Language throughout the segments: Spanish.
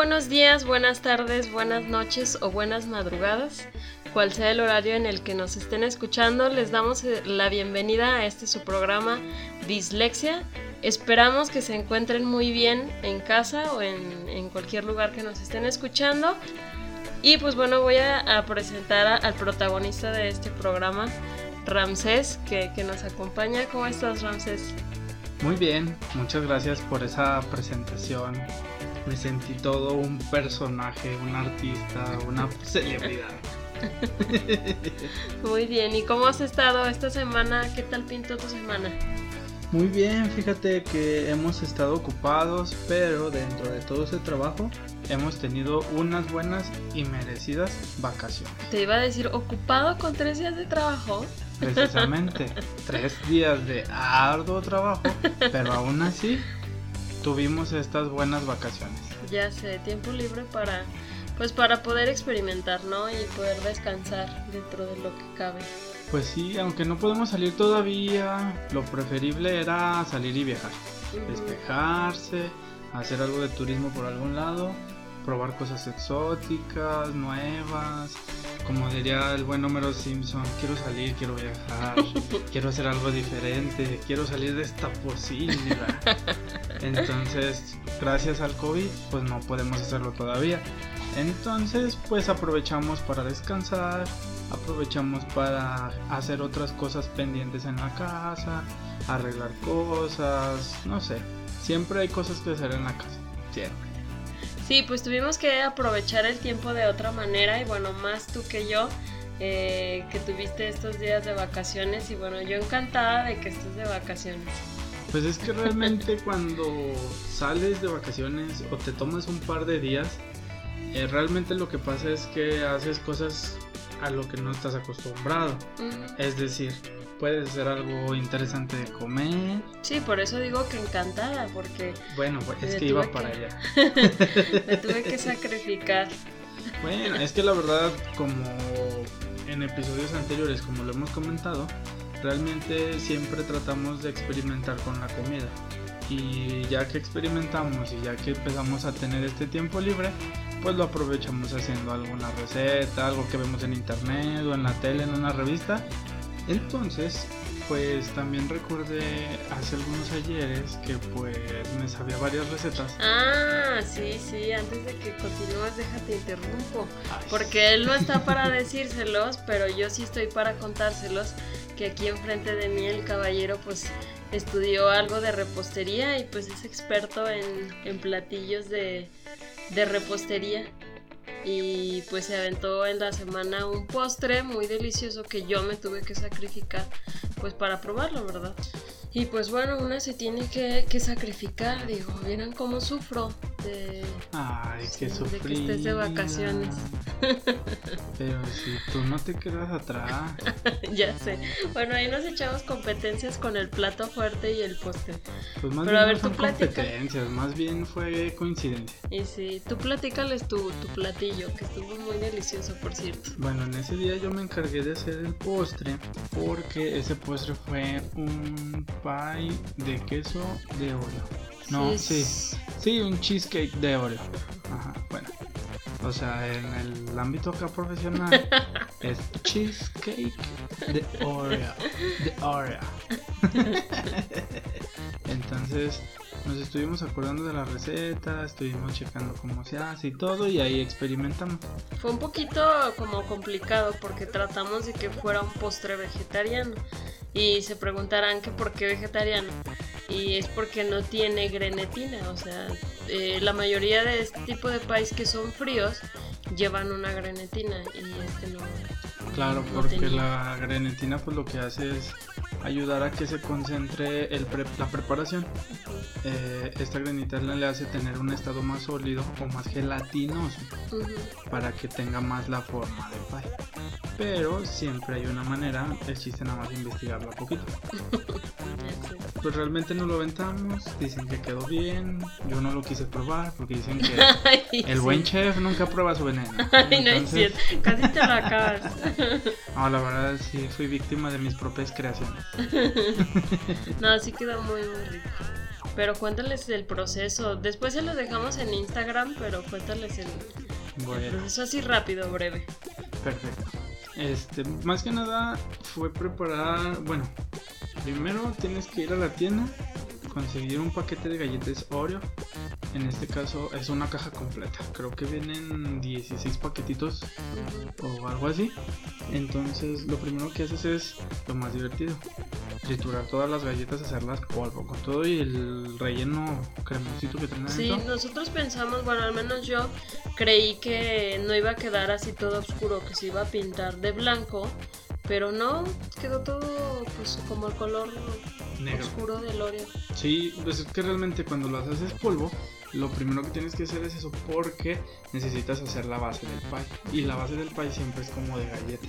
buenos días, buenas tardes, buenas noches o buenas madrugadas. Cual sea el horario en el que nos estén escuchando, les damos eh, la bienvenida a este su programa Dislexia. Esperamos que se encuentren muy bien en casa o en, cualquier lugar que nos estén escuchando. Y pues bueno, voy a, presentar al protagonista de este programa, Ramsés, que, que nos acompaña. ¿Cómo estás, Ramsés? Muy bien, muchas gracias por esa presentación me sentí todo un personaje, un artista, una celebridad. Muy bien, ¿y cómo has estado esta semana? ¿Qué tal pintó tu semana? Muy bien, fíjate que hemos estado ocupados, pero dentro de todo ese trabajo hemos tenido unas buenas y merecidas vacaciones. Te iba a decir, ocupado con tres días de trabajo. Precisamente, tres días de arduo trabajo, pero aún así tuvimos estas buenas vacaciones. Ya sé, tiempo libre para pues para poder experimentar, ¿no? Y poder descansar dentro de lo que cabe. Pues sí, aunque no podemos salir todavía, lo preferible era salir y viajar, despejarse, hacer algo de turismo por algún lado, probar cosas exóticas, nuevas, como diría el buen Homero Simpson, quiero salir, quiero viajar, quiero hacer algo diferente, quiero salir de esta posibilidad. Entonces, gracias al COVID, pues no podemos hacerlo todavía. Entonces, pues aprovechamos para descansar, aprovechamos para hacer otras cosas pendientes en la casa, arreglar cosas, no sé. Siempre hay cosas que hacer en la casa, siempre. Sí, pues tuvimos que aprovechar el tiempo de otra manera y bueno, más tú que yo, eh, que tuviste estos días de vacaciones y bueno, yo encantada de que estés de vacaciones. Pues es que realmente cuando sales de vacaciones o te tomas un par de días, eh, realmente lo que pasa es que haces cosas a lo que no estás acostumbrado. Es decir, puedes hacer algo interesante de comer. Sí, por eso digo que encantada, porque... Bueno, pues, es que iba para allá. me tuve que sacrificar. Bueno, es que la verdad, como en episodios anteriores, como lo hemos comentado, realmente siempre tratamos de experimentar con la comida. Y ya que experimentamos y ya que empezamos a tener este tiempo libre, pues lo aprovechamos haciendo alguna receta, algo que vemos en internet o en la tele, en una revista entonces, pues también recordé hace algunos ayeres que pues me sabía varias recetas. Ah, sí, sí, antes de que continúes déjate interrumpo. Porque él no está para decírselos, pero yo sí estoy para contárselos. Que aquí enfrente de mí el caballero pues estudió algo de repostería y pues es experto en, en platillos de, de repostería y pues se aventó en la semana un postre muy delicioso que yo me tuve que sacrificar pues para probarlo, ¿verdad? Y pues bueno, una se tiene que, sacrificar, digo, vieran cómo sufro de, Ay, qué de que estés de vacaciones. Pero si tú no te quedas atrás. ya sé. Bueno, ahí nos echamos competencias con el plato fuerte y el postre. Pues más Pero bien a ver, no competencias, más bien fue coincidencia. Y sí, tú platícales tu, tu platillo, que estuvo muy delicioso, por cierto. Bueno, en ese día yo me encargué de hacer el postre, porque ese postre fue un pie de queso de Oreo. No, sí. sí. un cheesecake de Oreo. Ajá, bueno. O sea, en el ámbito acá profesional es cheesecake de Oreo. De Oreo. Entonces, nos estuvimos acordando de la receta, estuvimos checando cómo se hace y todo, y ahí experimentamos. Fue un poquito como complicado porque tratamos de que fuera un postre vegetariano. Y se preguntarán que por qué vegetariano. Y es porque no tiene grenetina. O sea, eh, la mayoría de este tipo de países que son fríos llevan una grenetina y este no. Claro, porque la grenetina pues lo que hace es ayudar a que se concentre el la preparación. Eh, esta grenetina le hace tener un estado más sólido o más gelatinoso para que tenga más la forma de pie. Pero siempre hay una manera, el chiste nada más investigarlo un poquito. pues realmente no lo aventamos, dicen que quedó bien, yo no lo quise probar porque dicen que el buen chef nunca prueba su veneno. Ay, no es cierto, casi te lo acabas. no, la verdad sí fui víctima de mis propias creaciones. no, sí quedó muy muy rico. Pero cuéntales el proceso. Después se los dejamos en Instagram, pero cuéntales el, el proceso así rápido, breve. Perfecto. Este, más que nada fue preparar, bueno, primero tienes que ir a la tienda, conseguir un paquete de galletas Oreo. En este caso es una caja completa. Creo que vienen 16 paquetitos o algo así. Entonces lo primero que haces es lo más divertido. Triturar todas las galletas, hacerlas polvo con todo y el relleno cremosito que tiene Sí, nosotros pensamos, bueno, al menos yo creí que no iba a quedar así todo oscuro, que se iba a pintar de blanco. Pero no, quedó todo pues como el color oscuro del Oreo. Sí, pues es que realmente cuando lo haces polvo, lo primero que tienes que hacer es eso porque necesitas hacer la base del pie. Y la base del pie siempre es como de galleta.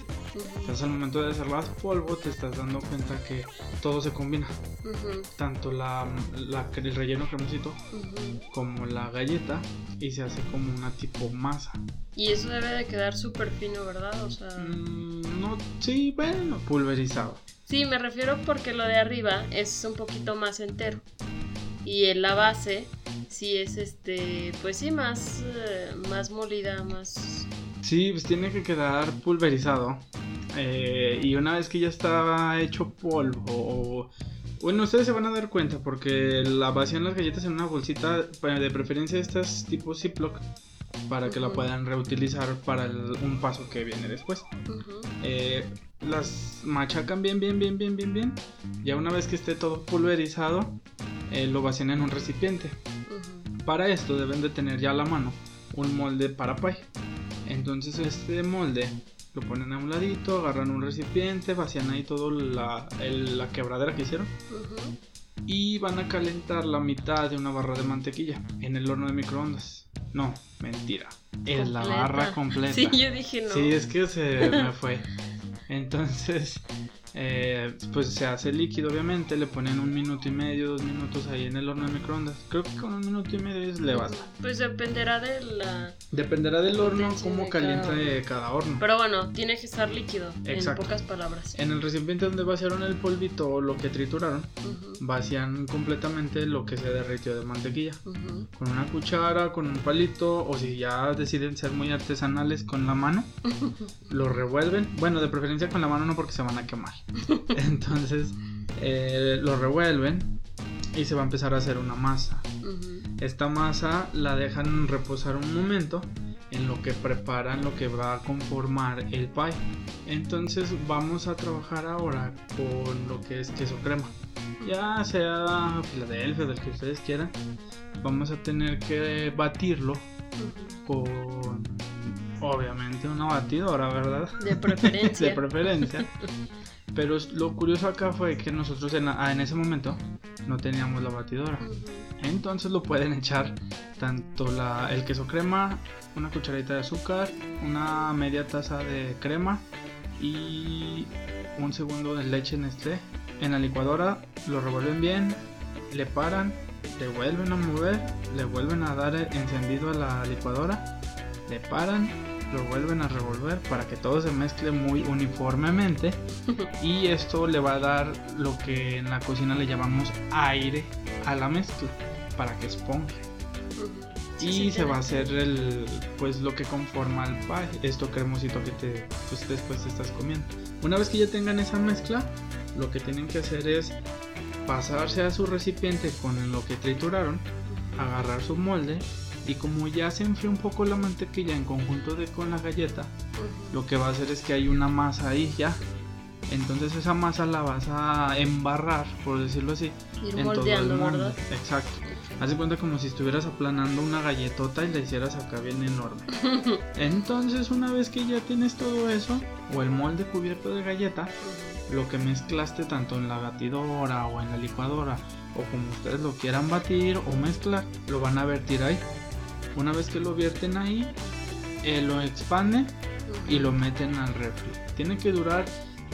Entonces al momento de hacerlas polvo te estás dando cuenta que todo se combina. Tanto la, el relleno cremosito como la galleta y se hace como una tipo masa. Y eso debe de quedar súper fino, ¿verdad? O sea... Mm, no, sí, bueno, pulverizado. Sí, me refiero porque lo de arriba es un poquito más entero. Y en la base sí es este, pues sí, más, eh, más molida, más... Sí, pues tiene que quedar pulverizado. Eh, y una vez que ya estaba hecho polvo, bueno, ustedes se van a dar cuenta porque la vacían las galletas en una bolsita, de preferencia estas tipo Ziploc, para que la puedan reutilizar para un paso que viene después. Eh, las machacan bien, bien, bien, bien, bien, bien. Ya una vez que esté todo pulverizado, eh, lo vacían en un recipiente. Para esto deben de tener ya a la mano un molde para pie. Entonces este molde lo ponen a un ladito, agarran un recipiente, vacían ahí todo la, la quebradera que hicieron. Y van a calentar la mitad de una barra de mantequilla en el horno de microondas. No, mentira. Es la barra completa. Sí, yo dije no. Sí, es que se me fue. Entonces, eh, pues se hace líquido obviamente, le ponen un minuto y medio, dos minutos ahí en el horno de microondas. Creo que con un minuto y medio es le basta. Pues dependerá de la... Dependerá del horno, cómo calienta cada... horno. Pero bueno, tiene que estar líquido, en pocas palabras. En el recipiente donde vaciaron el polvito o lo que trituraron, vacían completamente lo que se derritió de mantequilla. Con una cuchara, con un palito, o si ya deciden ser muy artesanales con la mano, lo revuelven. Bueno, de preferencia con la mano no porque se van a quemar. Entonces eh, lo revuelven y se va a empezar a hacer una masa. Esta masa la dejan reposar un momento en lo que preparan lo que va a conformar el pie. Entonces vamos a trabajar ahora con lo que es queso crema. Ya sea Filadelfia, del que ustedes quieran, vamos a tener que batirlo con obviamente una batidora, ¿verdad? De preferencia. de preferencia. Pero lo curioso acá fue que nosotros en, ah, ese momento no teníamos la batidora. Entonces lo pueden echar tanto el queso crema, una cucharadita de azúcar, una media taza de crema y un segundo de leche Nestlé. En la licuadora lo revuelven bien, le paran, le vuelven a mover, le vuelven a dar encendido a la licuadora, le paran lo vuelven a revolver para que todo se mezcle muy uniformemente. Y esto le va a dar lo que en la cocina le llamamos aire a la mezcla para que esponje. Y se va a hacer el pues lo que conforma el pie esto cremosito que te pues, después te estás comiendo. Una vez que ya tengan esa mezcla lo que tienen que hacer es pasarse a su recipiente con lo que trituraron agarrar su molde y como ya se enfrió un poco la mantequilla en conjunto de con la galleta, lo que va a hacer es que hay una masa ahí ya. Entonces esa masa la vas a embarrar, por decirlo así, en todo el molde. Exacto. Haz de cuenta como si estuvieras aplanando una galletota y la hicieras acá bien enorme. Entonces una vez que ya tienes todo eso, o el molde cubierto de galleta, lo que mezclaste tanto en la batidora o en la licuadora, o como ustedes lo quieran batir o mezclar, lo van a vertir ahí. Una vez que lo vierten ahí, eh, lo expanden y lo meten al refri. Tiene que durar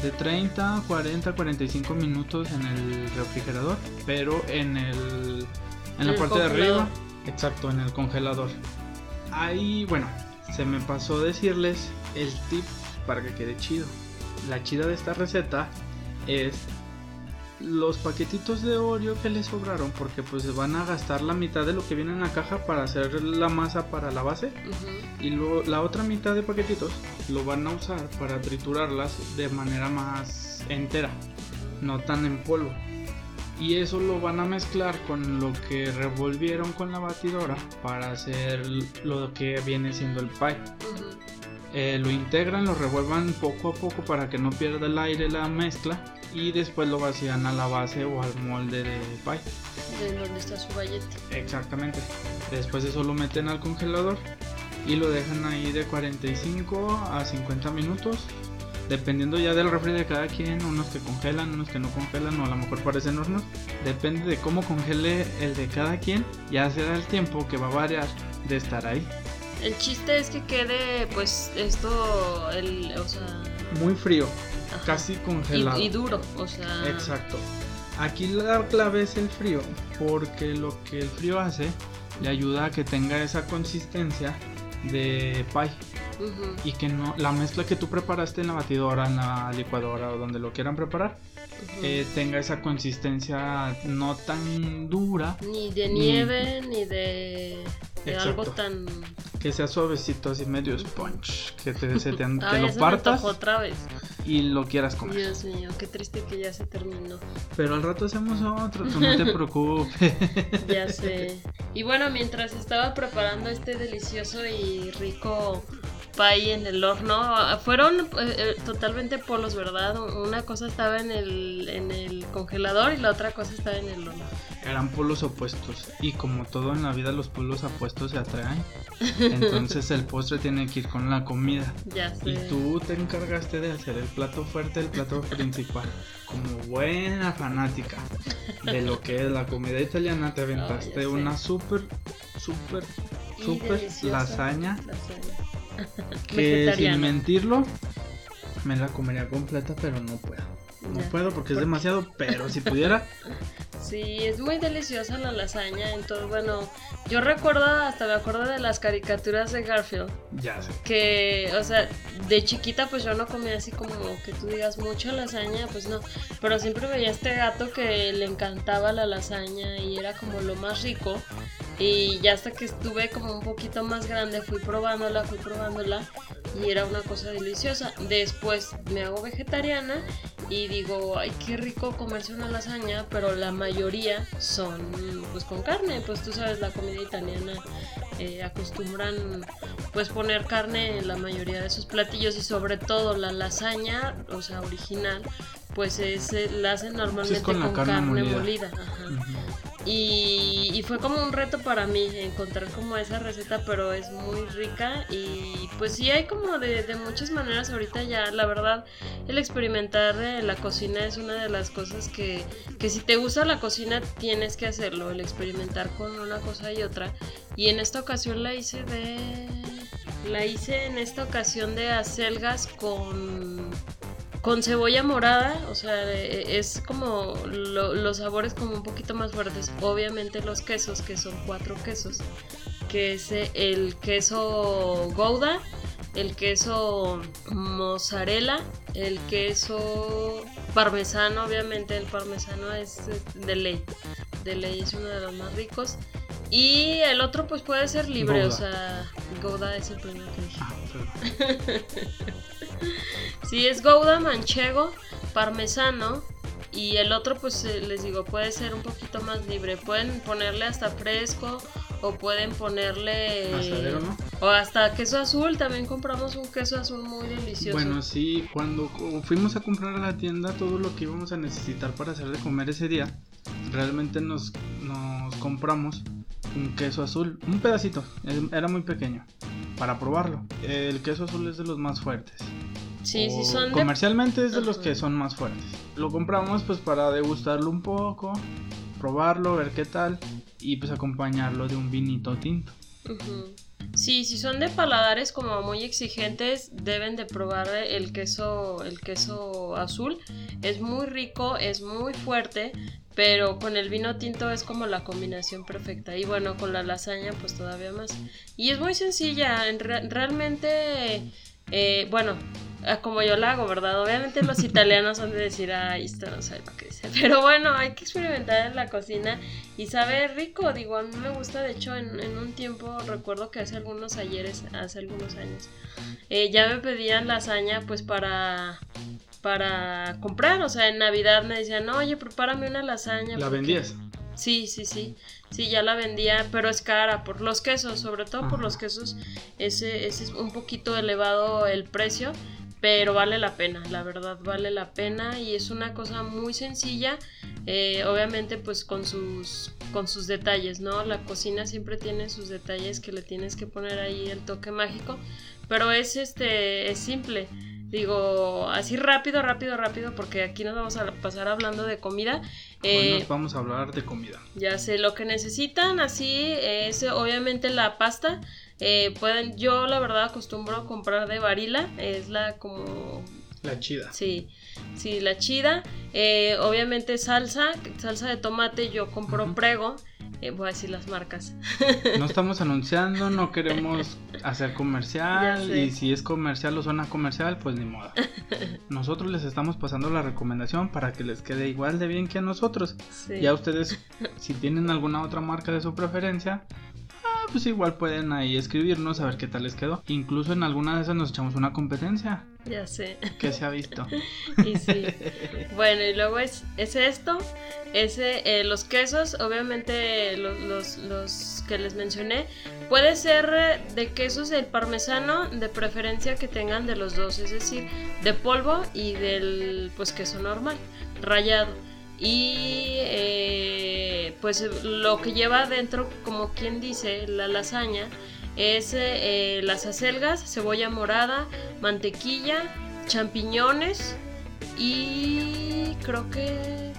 de 30, 40, 45 minutos en el refrigerador, pero en el en la parte de arriba, exacto, en el congelador. Ahí, bueno, se me pasó decirles el tip para que quede chido. La chida de esta receta es los paquetitos de Oreo que les sobraron, porque pues van a gastar la mitad de lo que viene en la caja para hacer la masa para la base. Y luego la otra mitad de paquetitos lo van a usar para triturarlas de manera más entera, no tan en polvo. Y eso lo van a mezclar con lo que revolvieron con la batidora para hacer lo que viene siendo el pie. Eh, lo integran, lo revuelvan poco a poco para que no pierda el aire la mezcla y después lo vacían a la base o al molde de pie. De donde está su galleta. Exactamente. Después eso lo meten al congelador y lo dejan ahí de 45 a 50 minutos. Dependiendo ya del refri de cada quien, unos que congelan, unos que no congelan o a lo mejor parecen hornos. Depende de cómo congele el de cada quien, ya será el tiempo que va a variar de estar ahí. El chiste es que quede pues esto, el, o sea... Muy frío, casi congelado. Y, duro, o sea... Exacto. Aquí la clave es el frío, porque lo que el frío hace le ayuda a que tenga esa consistencia de pie. Y que no la mezcla que tú preparaste en la batidora, en la licuadora o donde lo quieran preparar, eh, tenga esa consistencia no tan dura. Ni de nieve, ni, de, algo tan... Que sea suavecito, así medio sponge. Que te, se te, lo partas. otra vez. Y lo quieras comer. Dios mío, qué triste que ya se terminó. Pero al rato hacemos otro, tú no te preocupes. ya sé. Y bueno, mientras estaba preparando este delicioso y rico pie en el horno. Fueron eh, eh, totalmente polos, ¿verdad? Una cosa estaba en el, en el congelador y la otra cosa estaba en el horno. Eran polos opuestos. Y como todo en la vida, los polos opuestos se atraen. Entonces el postre tiene que ir con la comida. Ya sé. Y tú te encargaste de hacer el plato fuerte, el plato principal. Como buena fanática de lo que es la comida italiana, te aventaste una súper, súper, súper lasaña que sin mentirlo, me la comería completa, pero no puedo. No puedo porque es demasiado, pero si pudiera. Sí, es muy deliciosa la lasaña. Entonces, bueno, yo recuerdo, hasta me acuerdo de las caricaturas de Garfield. Ya sé. Que, o sea, de chiquita, pues yo no comía así como que tú digas mucho lasaña, pues no. Pero siempre veía este gato que le encantaba la lasaña y era como lo más rico. Y ya hasta que estuve como un poquito más grande, fui probándola, fui probándola y era una cosa deliciosa. Después me hago vegetariana y digo, ay, qué rico comerse una lasaña, pero la mayoría son pues con carne, pues tú sabes, la comida italiana eh, acostumbran pues poner carne en la mayoría de sus platillos y sobre todo la lasaña, o sea, original, pues es, eh, la hacen normalmente con, carne, molida. Y, fue como un reto para mí encontrar como esa receta, pero es muy rica y pues sí hay como de, muchas maneras ahorita ya, la verdad, el experimentar la cocina es una de las cosas que, que si te gusta la cocina tienes que hacerlo, el experimentar con una cosa y otra. Y en esta ocasión la hice de... La hice en esta ocasión de acelgas con con cebolla morada, o sea, e, es como los sabores como un poquito más fuertes. Obviamente los quesos, que son cuatro quesos, que es el queso Gouda, el queso mozzarella, el queso parmesano, obviamente el parmesano es de ley, de ley es uno de los más ricos. Y el otro pues puede ser libre, o sea, Gouda es el primero que dije. Ah, Sí, es Gouda, manchego, parmesano. Y el otro, pues eh, les digo, puede ser un poquito más libre. Pueden ponerle hasta fresco o pueden ponerle. ¿no? O hasta queso azul. También compramos un queso azul muy delicioso. Bueno, sí, cuando fuimos a comprar a la tienda todo lo que íbamos a necesitar para hacer de comer ese día, realmente nos, nos compramos un queso azul, un pedacito, era muy pequeño, para probarlo. El queso azul es de los más fuertes. Sí, sí son Comercialmente es de los que son más fuertes. Lo compramos pues para degustarlo un poco, probarlo, ver qué tal y pues acompañarlo de un vinito tinto. Sí, si son de paladares como muy exigentes, deben de probar el queso, el queso azul. Es muy rico, es muy fuerte, pero con el vino tinto es como la combinación perfecta. Y bueno, con la lasaña pues todavía más. Y es muy sencilla, realmente, eh, bueno, como yo la hago, ¿verdad? Obviamente los italianos han de decir, ay, esto no sabe que dice. Pero bueno, hay que experimentar en la cocina y sabe rico. Digo, a mí me gusta, de hecho, en, un tiempo, recuerdo que hace algunos ayeres, hace algunos años, eh, ya me pedían lasaña pues para para comprar, o sea, en Navidad me decían, oye, prepárame una lasaña. ¿La vendías? Sí, sí, sí. Sí, ya la vendía, pero es cara por los quesos, sobre todo por los quesos. Ese, ese es un poquito elevado el precio pero vale la pena, la verdad vale la pena y es una cosa muy sencilla, eh, obviamente pues con sus, con sus detalles, ¿no? La cocina siempre tiene sus detalles que le tienes que poner ahí el toque mágico, pero es este, es simple. Digo, así rápido, rápido, rápido, porque aquí nos vamos a pasar hablando de comida. Eh, nos vamos a hablar de comida. Ya sé, lo que necesitan así es obviamente la pasta. Eh, pueden, yo la verdad acostumbro comprar de varila, es la como... La chida. Sí, sí, la chida. Eh, obviamente salsa, salsa de tomate, yo compro prego. Eh, voy a decir las marcas. No estamos anunciando, no queremos hacer comercial y si es comercial o zona comercial, pues ni modo. Nosotros les estamos pasando la recomendación para que les quede igual de bien que a nosotros. Ya ustedes, si tienen alguna otra marca de su preferencia, pues igual pueden ahí escribirnos a ver qué tal les quedó. Incluso en alguna de esas nos echamos una competencia. Ya sé. Que se ha visto. y sí. Bueno, y luego es, es esto. Ese, eh, los quesos, obviamente los, los, que les mencioné. Puede ser de quesos el parmesano, de preferencia que tengan de los dos, es decir, de polvo y del pues queso normal, rallado y eh, pues lo que lleva dentro, como quien dice, la lasaña, es eh, las acelgas, cebolla morada, mantequilla, champiñones y creo que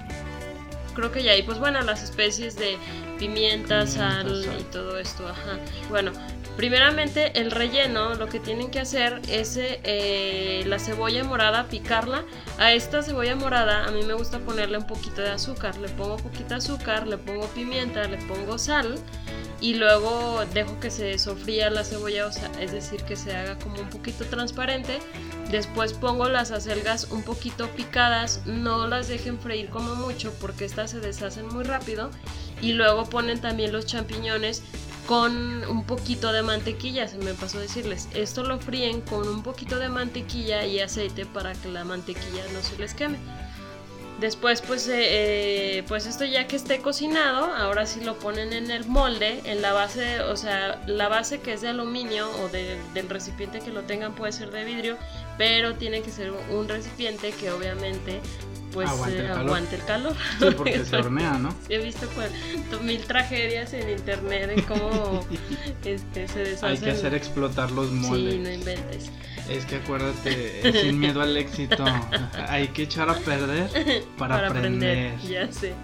creo que ya y pues bueno las especies de pimienta, sal y todo esto, ajá. Bueno, Primeramente el relleno lo que tienen que hacer es eh, la cebolla morada picarla. A esta cebolla morada a mí me gusta ponerle un poquito de azúcar. Le pongo poquito azúcar, le pongo pimienta, le pongo sal y luego dejo que se sofría la cebolla, o sea, es decir, que se haga como un poquito transparente. Después pongo las acelgas un poquito picadas, no las dejen freír como mucho porque estas se deshacen muy rápido. Y luego ponen también los champiñones con un poquito de mantequilla, se me pasó a decirles. Esto lo fríen con un poquito de mantequilla y aceite para que la mantequilla no se les queme. Después, pues, eh, eh, pues esto ya que esté cocinado, ahora sí lo ponen en el molde, en la base, o sea, la base que es de aluminio o del recipiente que lo tengan puede ser de vidrio, pero tiene que ser un recipiente que obviamente pues aguante, el, calor. Sí, porque se hornea, ¿no? He visto mil tragedias en internet de cómo este, se deshacen. Hay que hacer explotar los moldes. Sí, no inventes. Es que acuérdate, sin miedo al éxito, hay que echar a perder para, aprender. Ya sé.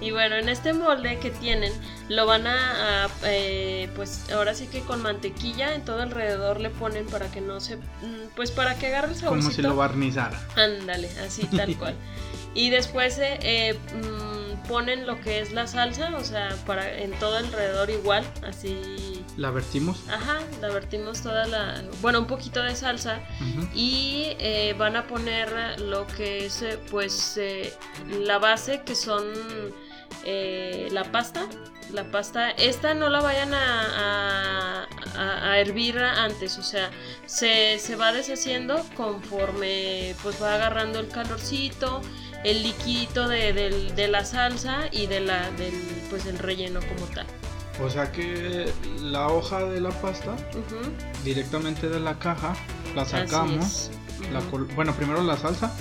Y bueno, en este molde que tienen, lo van a, eh, pues ahora sí que con mantequilla en todo alrededor le ponen para que no se, mm, pues para que agarre el saborcito. Como si lo barnizara. Ándale, así tal cual. Y después eh, eh mm, ponen lo que es la salsa, o sea, para en todo alrededor igual, así. ¿La vertimos? Ajá, la vertimos toda la, bueno, un poquito de salsa y eh, van a poner lo que es, eh, pues, la base que son la pasta. La pasta, esta no la vayan a, a, hervir antes, o sea, se, se va deshaciendo conforme pues va agarrando el calorcito el liquidito de, la salsa y de la, del, pues, el relleno como tal. O sea que la hoja de la pasta, directamente de la caja, la sacamos. bueno, primero la salsa,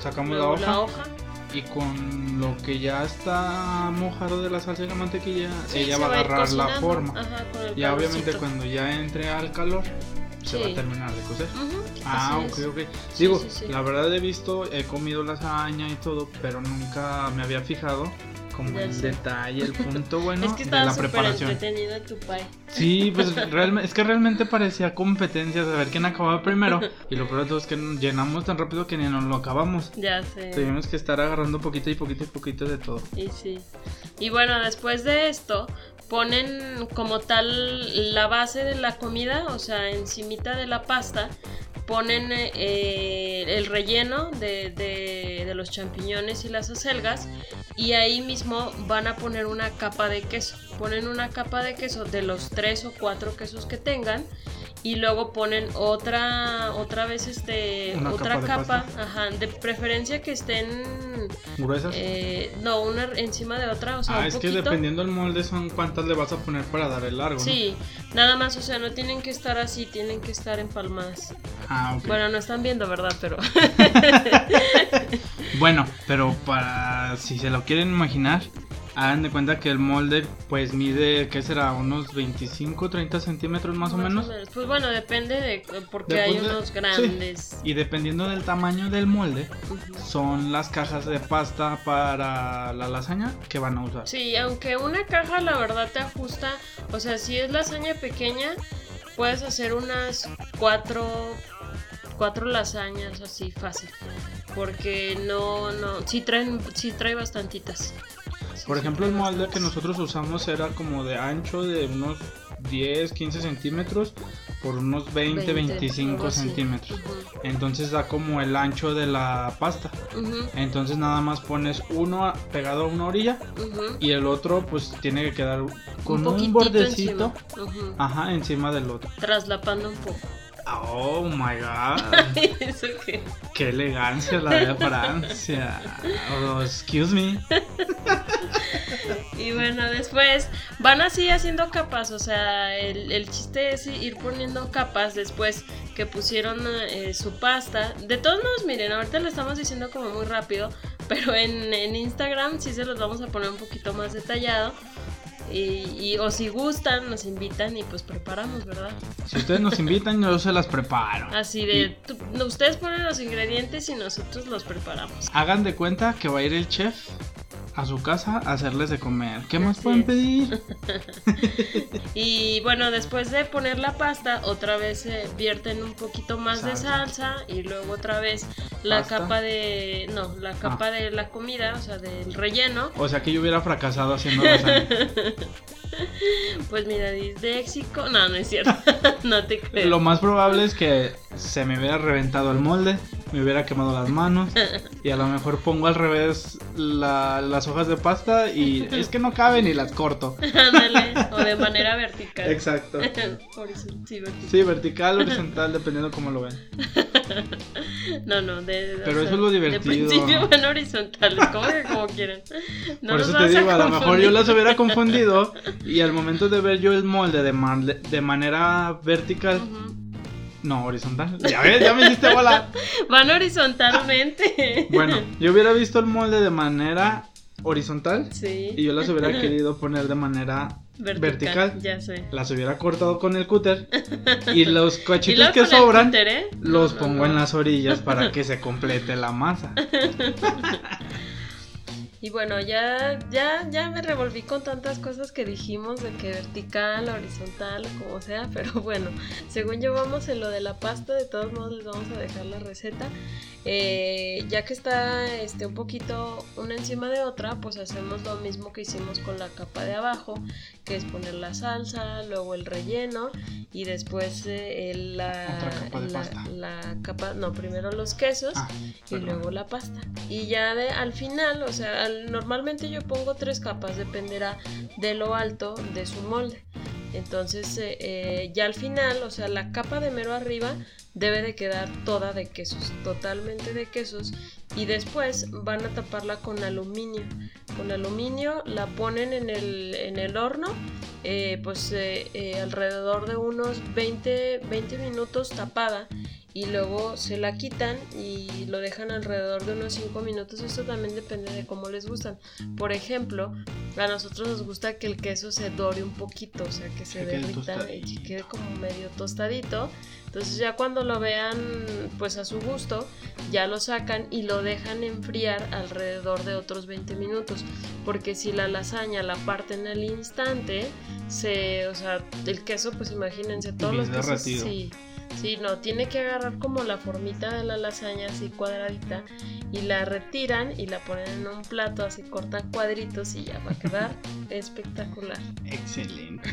sacamos la hoja, y con lo que ya está mojado de la salsa y la mantequilla, ella va a agarrar la forma. y obviamente cuando ya entre al calor, se va a terminar de cocer. ah, ok, ok. Digo, la verdad he visto, he comido lasaña y todo, pero nunca me había fijado como el detalle, el punto bueno es que de la preparación. entretenido tu pie. Sí, pues realmente, es que realmente parecía competencia de ver quién acababa primero. Y lo peor de todo es que llenamos tan rápido que ni nos lo acabamos. Ya sé. Tuvimos que estar agarrando poquito y poquito y poquito de todo. Y sí. Y bueno, después de esto, ponen como tal la base de la comida, o sea, encimita de la pasta, ponen eh, el relleno de, de, de, los champiñones y las acelgas y ahí mismo van a poner una capa de queso. Ponen una capa de queso de los tres o cuatro quesos que tengan y luego ponen otra otra vez este otra capa, de ajá, de preferencia que estén gruesas eh, no una encima de otra o sea ah es que dependiendo del molde son cuántas le vas a poner para dar el largo sí nada más o sea no tienen que estar así tienen que estar empalmadas. Ah ok. Bueno no están viendo verdad pero bueno pero para si se lo quieren imaginar Hagan de cuenta que el molde pues mide, ¿qué será? Unos 25, 30 centímetros más, o, menos. Pues bueno, depende de, porque hay unos grandes. Y dependiendo del tamaño del molde, son las cajas de pasta para la lasaña que van a usar. Sí, aunque una caja la verdad te ajusta, o sea, si es lasaña pequeña, puedes hacer unas cuatro cuatro lasañas así fácil porque no no sí traen sí trae bastantitas por ejemplo, el molde que nosotros usamos era como de ancho de unos 10, 15 centímetros por unos 20, 25 centímetros. Entonces da como el ancho de la pasta. Entonces nada más pones uno pegado a una orilla y el otro pues tiene que quedar con un, bordecito encima. Ajá, encima del otro. Traslapando un poco. Oh my god. ¿Eso qué? Qué elegancia la de Francia. Oh, excuse me. y bueno, después van así haciendo capas. O sea, el, chiste es ir poniendo capas después que pusieron eh, su pasta. De todos modos, miren, ahorita lo estamos diciendo como muy rápido. Pero en, en Instagram sí se los vamos a poner un poquito más detallado. Y, o si gustan, nos invitan y pues preparamos, ¿verdad? Si ustedes nos invitan, yo se las preparo. Así de, ustedes ponen los ingredientes y nosotros los preparamos. Hagan de cuenta que va a ir el chef a su casa a hacerles de comer. ¿Qué más pueden pedir? y bueno, después de poner la pasta, otra vez se vierten un poquito más de salsa y luego otra vez la capa de no, la capa de la comida, o sea, del relleno. O sea, que yo hubiera fracasado haciendo lasaña. Pues mira, disléxico. No, no es cierto. no te creo. Lo más probable es que se me hubiera reventado el molde, me hubiera quemado las manos y a lo mejor pongo al revés las hojas de pasta y es que no caben y las corto. Ándale, o de manera vertical. Exacto. sí, vertical. Sí, vertical, horizontal, dependiendo cómo lo ven. No, no, de, Pero eso es lo divertido. De principio van horizontales, como que como quieran. Por eso te digo, a, lo mejor yo las hubiera confundido y al momento de ver yo el molde de, de manera vertical, no, horizontal. Ya ves, ya me hiciste bola. Van horizontalmente. Bueno, yo hubiera visto el molde de manera horizontal. Sí. Y yo las hubiera querido poner de manera vertical. Ya sé. Las hubiera cortado con el cúter. Y los cachitos que sobran ¿eh? los pongo en las orillas para que se complete la masa. Y bueno, ya, ya, ya me revolví con tantas cosas que dijimos de que vertical, horizontal, como sea, pero bueno, según yo vamos en lo de la pasta, de todos modos les vamos a dejar la receta. Eh, ya que está este, un poquito una encima de otra, pues hacemos lo mismo que hicimos con la capa de abajo, que es poner la salsa, luego el relleno y después eh, la, la, capa, no, primero los quesos ah, y luego la pasta. Y ya de, al final, o sea, normalmente yo pongo tres capas, dependerá de lo alto de su molde. Entonces, eh, ya al final, o sea, la capa de mero arriba debe de quedar toda de quesos, totalmente de quesos y después van a taparla con aluminio. Con aluminio la ponen en el, en el horno, eh, pues eh, eh, alrededor de unos 20, 20 minutos tapada y luego se la quitan y lo dejan alrededor de unos 5 minutos. Esto también depende de cómo les gustan. Por ejemplo, a nosotros nos gusta que el queso se dore un poquito, o sea, que se derrita y que quede como medio tostadito. Entonces ya cuando lo vean pues a su gusto, ya lo sacan y lo dejan enfriar alrededor de otros 20 minutos. Porque si la lasaña la parten al instante, se, o sea, el queso pues imagínense todos los quesos, sí, Sí, no, tiene que agarrar como la formita de la lasaña así cuadradita y la retiran y la ponen en un plato, así cortan cuadritos y ya va a quedar espectacular. Excelente.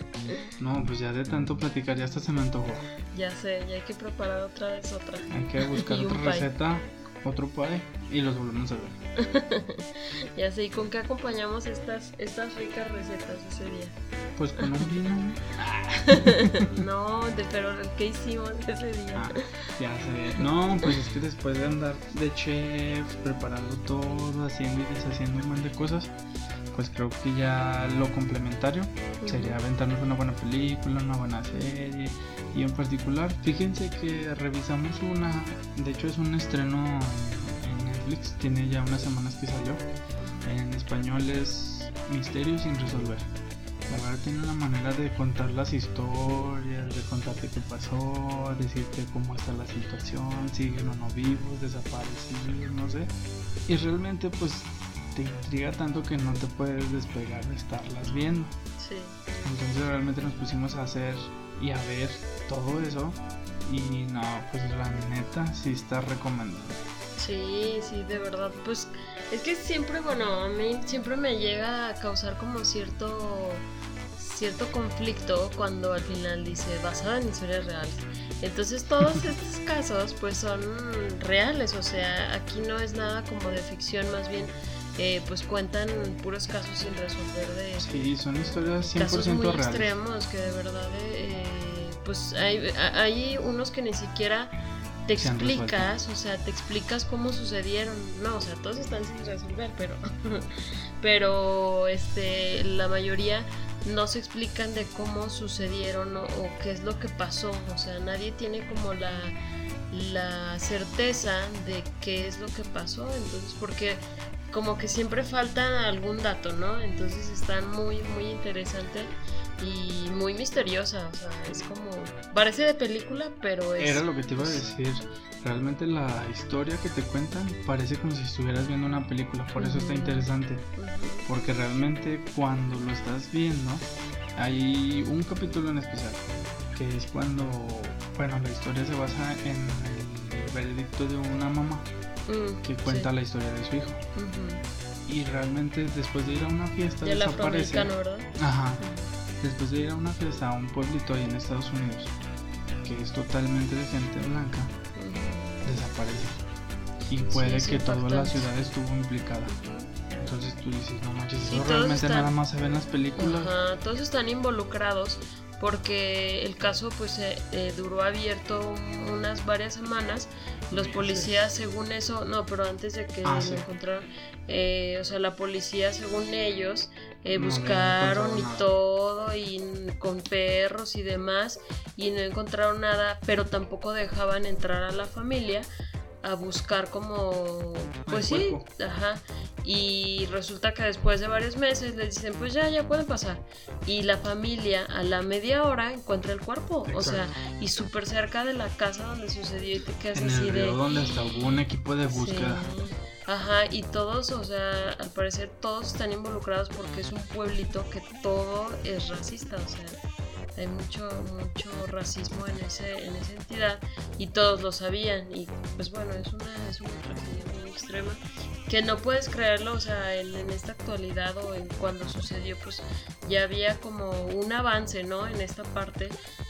no, pues ya de tanto platicar ya hasta se me antojó. Ya sé, ya hay que preparar otra vez otra. Hay que buscar otra receta, otro pie y los volvemos a ver. ya sé, ¿y con qué acompañamos estas, estas ricas recetas ese día? Pues con un vino. no, de, pero ¿qué hicimos ese día? Ah, ya sé. No, pues es que después de andar de chef, preparando todo, haciendo y deshaciendo un montón de cosas, pues creo que ya lo complementario sería aventarnos una buena película, una buena serie. Y en particular, fíjense que revisamos una, de hecho es un estreno en Netflix, tiene ya unas semanas que salió. En español es Misterio sin resolver. La verdad tiene una manera de contar las historias, de contarte qué pasó, decirte cómo está la situación, siguen o no vivos, desaparecidos, no sé. Y realmente pues te intriga tanto que no te puedes despegar de estarlas viendo. Sí. Entonces realmente nos pusimos a hacer y a ver todo eso y no, pues la neta sí está recomendado. Sí, sí, de verdad. Pues es que siempre, bueno, a mí siempre me llega a causar como cierto cierto conflicto cuando al final dice basada en historias reales. Entonces todos estos casos pues son reales, o sea, aquí no es nada como de ficción, más bien eh, pues cuentan puros casos sin resolver de... Sí, son historias 100% casos muy reales. extremos que de verdad eh, pues hay, hay unos que ni siquiera te explicas, o sea, te explicas cómo sucedieron. No, o sea, todos están sin resolver, pero pero este la mayoría no se explican de cómo sucedieron o, o, qué es lo que pasó. O sea, nadie tiene como la, la certeza de qué es lo que pasó. Entonces, porque como que siempre falta algún dato, ¿no? Entonces están muy, muy interesante y muy misteriosa. O sea, es como. Parece de película, pero es. Era lo que te iba a decir. Realmente la historia que te cuentan parece como si estuvieras viendo una película. Por eso está interesante. Porque realmente cuando lo estás viendo, hay un capítulo en especial. Que es cuando. Bueno, la historia se basa en el veredicto de una mamá que cuenta sí. la historia de su hijo. Uh -huh. Y realmente después de ir a una fiesta de desaparece. ¿verdad? Ajá. Uh -huh. Después de ir a una fiesta a un pueblito ahí en Estados Unidos, que es totalmente de gente blanca, uh -huh. desaparece. Y puede sí, que toda la ciudad estuvo implicada. Entonces tú dices, no manches, eso realmente están... nada más se ve en las películas. Ajá, todos están involucrados porque el caso pues eh, eh, duró abierto unas varias semanas los policías según eso no pero antes de que Ah, lo sí. encontraron eh, o sea la policía según ellos eh, No, buscaron y nada. todo y con perros y demás y no encontraron nada pero tampoco dejaban entrar a la familia a buscar como pues sí ajá y resulta que después de varios meses les dicen pues ya ya pueden pasar y la familia a la media hora encuentra el cuerpo o sea Exacto. y súper cerca de la casa donde sucedió y te quedas En así el de donde hasta hubo un equipo de búsqueda. Sí. Ajá, y todos, o sea, al parecer todos están involucrados porque es un pueblito que todo es racista, o sea, hay mucho, mucho racismo en, ese, en esa entidad y todos lo sabían y pues bueno, es una, es una tragedia muy extrema que no puedes creerlo, o sea, en, en esta actualidad o en cuando sucedió, pues ya había como un avance, ¿no? En esta parte,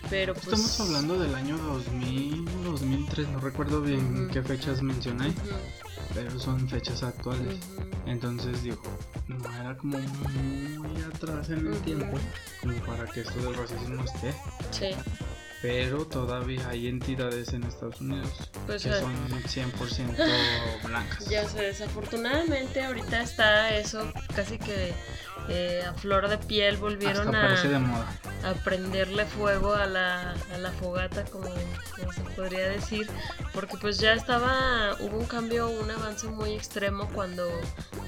pero pues... Estamos hablando del año 2000, 2003, no recuerdo bien qué fechas mencioné, Ujú, pero son fechas actuales. ujú. Entonces digo, no era como muy atrás en el tiempo como para que esto del racismo esté, Sí, pero todavía hay entidades en Estados Unidos Pues, que son 100% blancas. Ya sé, desafortunadamente ahorita está eso casi que eh, a flor de piel volvieron Hasta a, de moda. a prenderle fuego a la, a la fogata, como, como se podría decir, porque pues ya estaba, hubo un cambio, un avance muy extremo cuando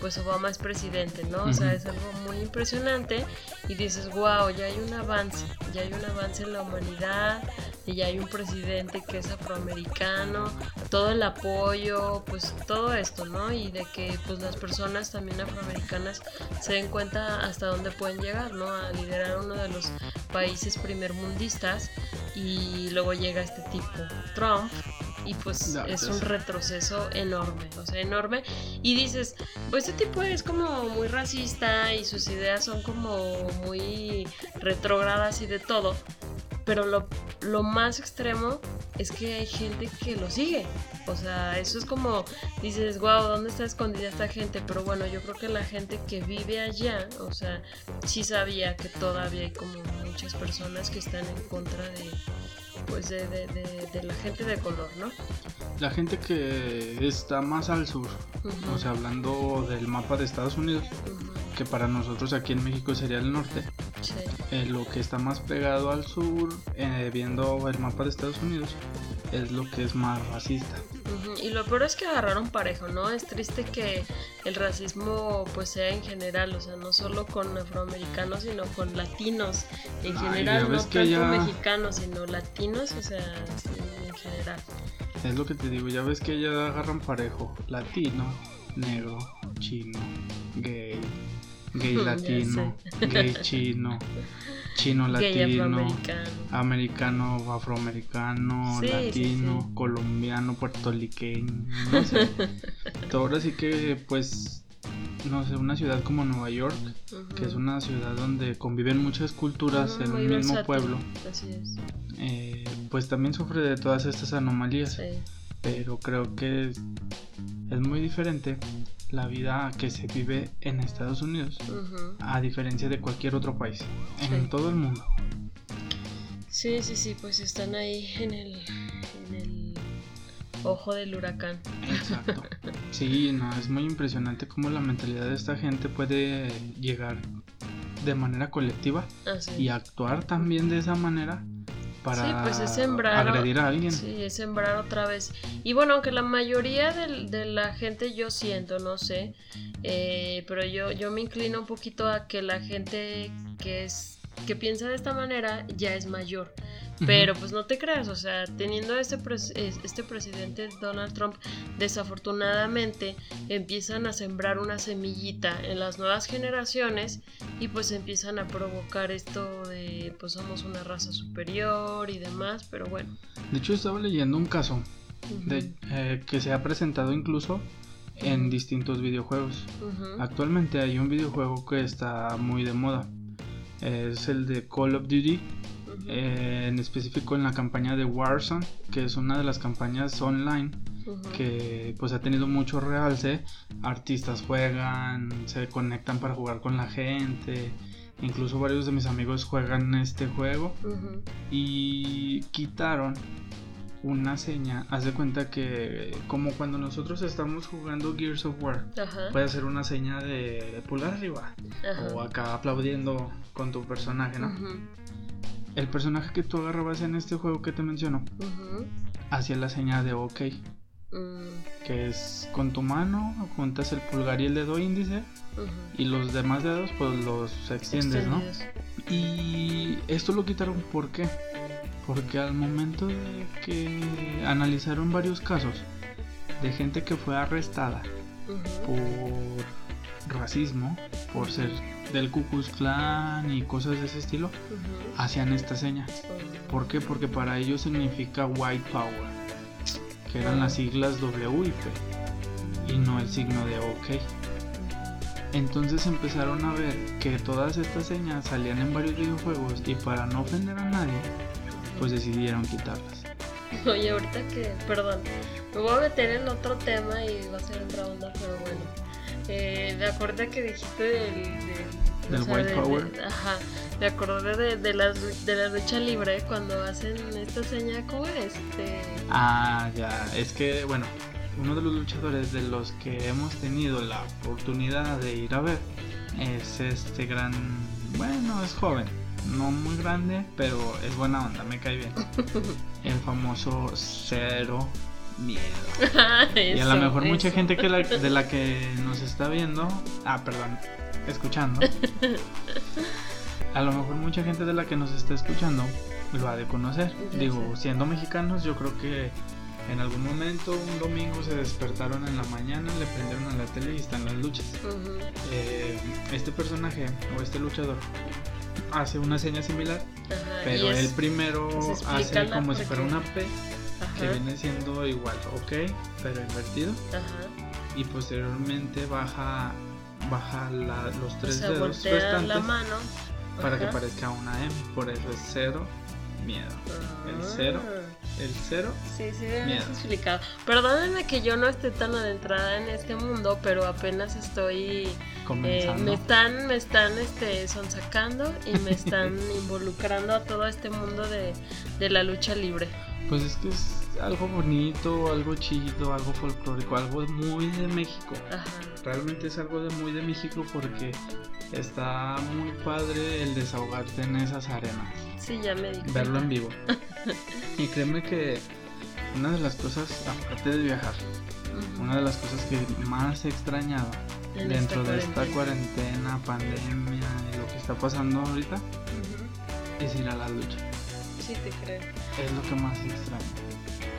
pues Obama es presidente, ¿no? O sea, es algo muy impresionante y dices, wow, ya hay un avance, ya hay un avance en la humanidad, y ya hay un presidente que es afroamericano, todo el apoyo, pues todo esto, ¿no? Y de que pues las personas también afroamericanas se den cuenta hasta dónde pueden llegar, ¿no? A liderar uno de los países primermundistas y luego llega este tipo Trump y pues es un retroceso enorme, o sea, enorme. Y dices, pues este tipo es como muy racista y sus ideas son como muy retrógradas y de todo. Pero lo, lo más extremo es que hay gente que lo sigue. O sea, eso es como, dices, wow, ¿dónde está escondida esta gente? Pero bueno, yo creo que la gente que vive allá, o sea, sí sabía que todavía hay como muchas personas que están en contra de, pues de, de, la gente de color, ¿no? La gente que está más al sur, o sea, hablando del mapa de Estados Unidos, que para nosotros aquí en México sería el norte, eh, lo que está más pegado al sur, eh, viendo el mapa de Estados Unidos, es lo que es más racista. Y lo peor es que agarraron parejo, ¿no? Es triste que el racismo pues sea en general, o sea, no solo con afroamericanos, sino con latinos en general, no tanto mexicanos, sino latinos, o sea, en general. Es lo que te digo, ya ves que ya agarran parejo, latino, negro, chino, gay, gay latino, gay chino, chino latino, americano, afroamericano, latino, colombiano, puertorriqueño, no sé. Ahora sí que pues no sé, una ciudad como Nueva York, que es una ciudad donde conviven muchas culturas en un mismo pueblo, eh, pues también sufre de todas estas anomalías. Pero creo que es muy diferente la vida que se vive en Estados Unidos, a diferencia de cualquier otro país, en todo el mundo. Sí, sí, sí, pues están ahí en el, en el ojo del huracán. Exacto. Sí, no, es muy impresionante cómo la mentalidad de esta gente puede llegar de manera colectiva y actuar también de esa manera para sí, pues es sembrar, agredir a alguien. Sí, es sembrar otra vez. Y bueno, aunque la mayoría de, la gente yo siento, no sé, eh, pero yo, yo me inclino un poquito a que la gente que es que piensa de esta manera ya es mayor. Pero pues no te creas, o sea, teniendo este, este presidente Donald Trump, desafortunadamente empiezan a sembrar una semillita en las nuevas generaciones y pues empiezan a provocar esto de pues somos una raza superior y demás, pero bueno. De hecho estaba leyendo un caso de, eh, que se ha presentado incluso en distintos videojuegos. Actualmente hay un videojuego que está muy de moda. Es el de Call of Duty eh, en específico en la campaña de Warzone, que es una de las campañas online que pues ha tenido mucho realce. Artistas juegan, se conectan para jugar con la gente. Incluso varios de mis amigos juegan este juego y quitaron una seña. Haz de cuenta que, como cuando nosotros estamos jugando Gears of War, puede hacer una seña de pulgar arriba o acá aplaudiendo con tu personaje, ¿no? El personaje que tú agarrabas en este juego que te menciono hacía la señal de OK. Mm. Que es con tu mano, juntas el pulgar y el dedo índice. Y los demás dedos, pues los extiendes, ¿no? Y esto lo quitaron, ¿por qué? Porque al momento de que analizaron varios casos de gente que fue arrestada por racismo, por ser del Ku Klux Klan y cosas de ese estilo, hacían esta seña. ¿Por qué? Porque para ellos significa White Power, que eran las siglas W y P, y no el signo de OK. Entonces empezaron a ver que todas estas señas salían en varios videojuegos y para no ofender a nadie, pues decidieron quitarlas. Oye, ahorita que, perdón, me voy a meter en otro tema y va a ser otra onda, pero bueno. Eh, me acordé que dijiste del, del, White Power. ajá, me acordé de, de, las, de la lucha libre cuando hacen esta seña, ¿cómo es? Este... Ah, ya, es que, bueno, uno de los luchadores de los que hemos tenido la oportunidad de ir a ver es este gran, bueno, es joven, no muy grande, pero es buena onda, me cae bien. El famoso Cero miedo. y a lo mejor mucha gente que de la que nos está viendo, ah, perdón, escuchando, a lo mejor mucha gente de la que nos está escuchando lo ha de conocer. Digo, siendo mexicanos, yo creo que en algún momento, un domingo, se despertaron en la mañana, le prendieron a la tele y están las luchas. Eh, este personaje o este luchador hace una seña similar, pero el primero hace como si fuera una P, que viene siendo igual, ok, pero invertido. Y posteriormente baja baja los tres dedos restantes la mano. para que parezca una M, por eso es cero, miedo. El cero ah. El cero. Sí, sí, bien explicado. Perdónenme que yo no esté tan adentrada en este mundo, pero apenas estoy. Eh, me están, me están este, sonsacando y me están involucrando a todo este mundo de, de la lucha libre. Pues es que es algo bonito, algo chido, algo folclórico, algo muy de México. Ajá. Realmente es algo de muy de México porque está muy padre el desahogarte en esas arenas. Sí, ya me di Verlo en vivo. y créeme que una de las cosas, aparte de viajar, una de las cosas que más he extrañado dentro de esta cuarentena, pandemia y lo que está pasando ahorita es ir a la lucha. Sí, te creo. Es lo que más extraño.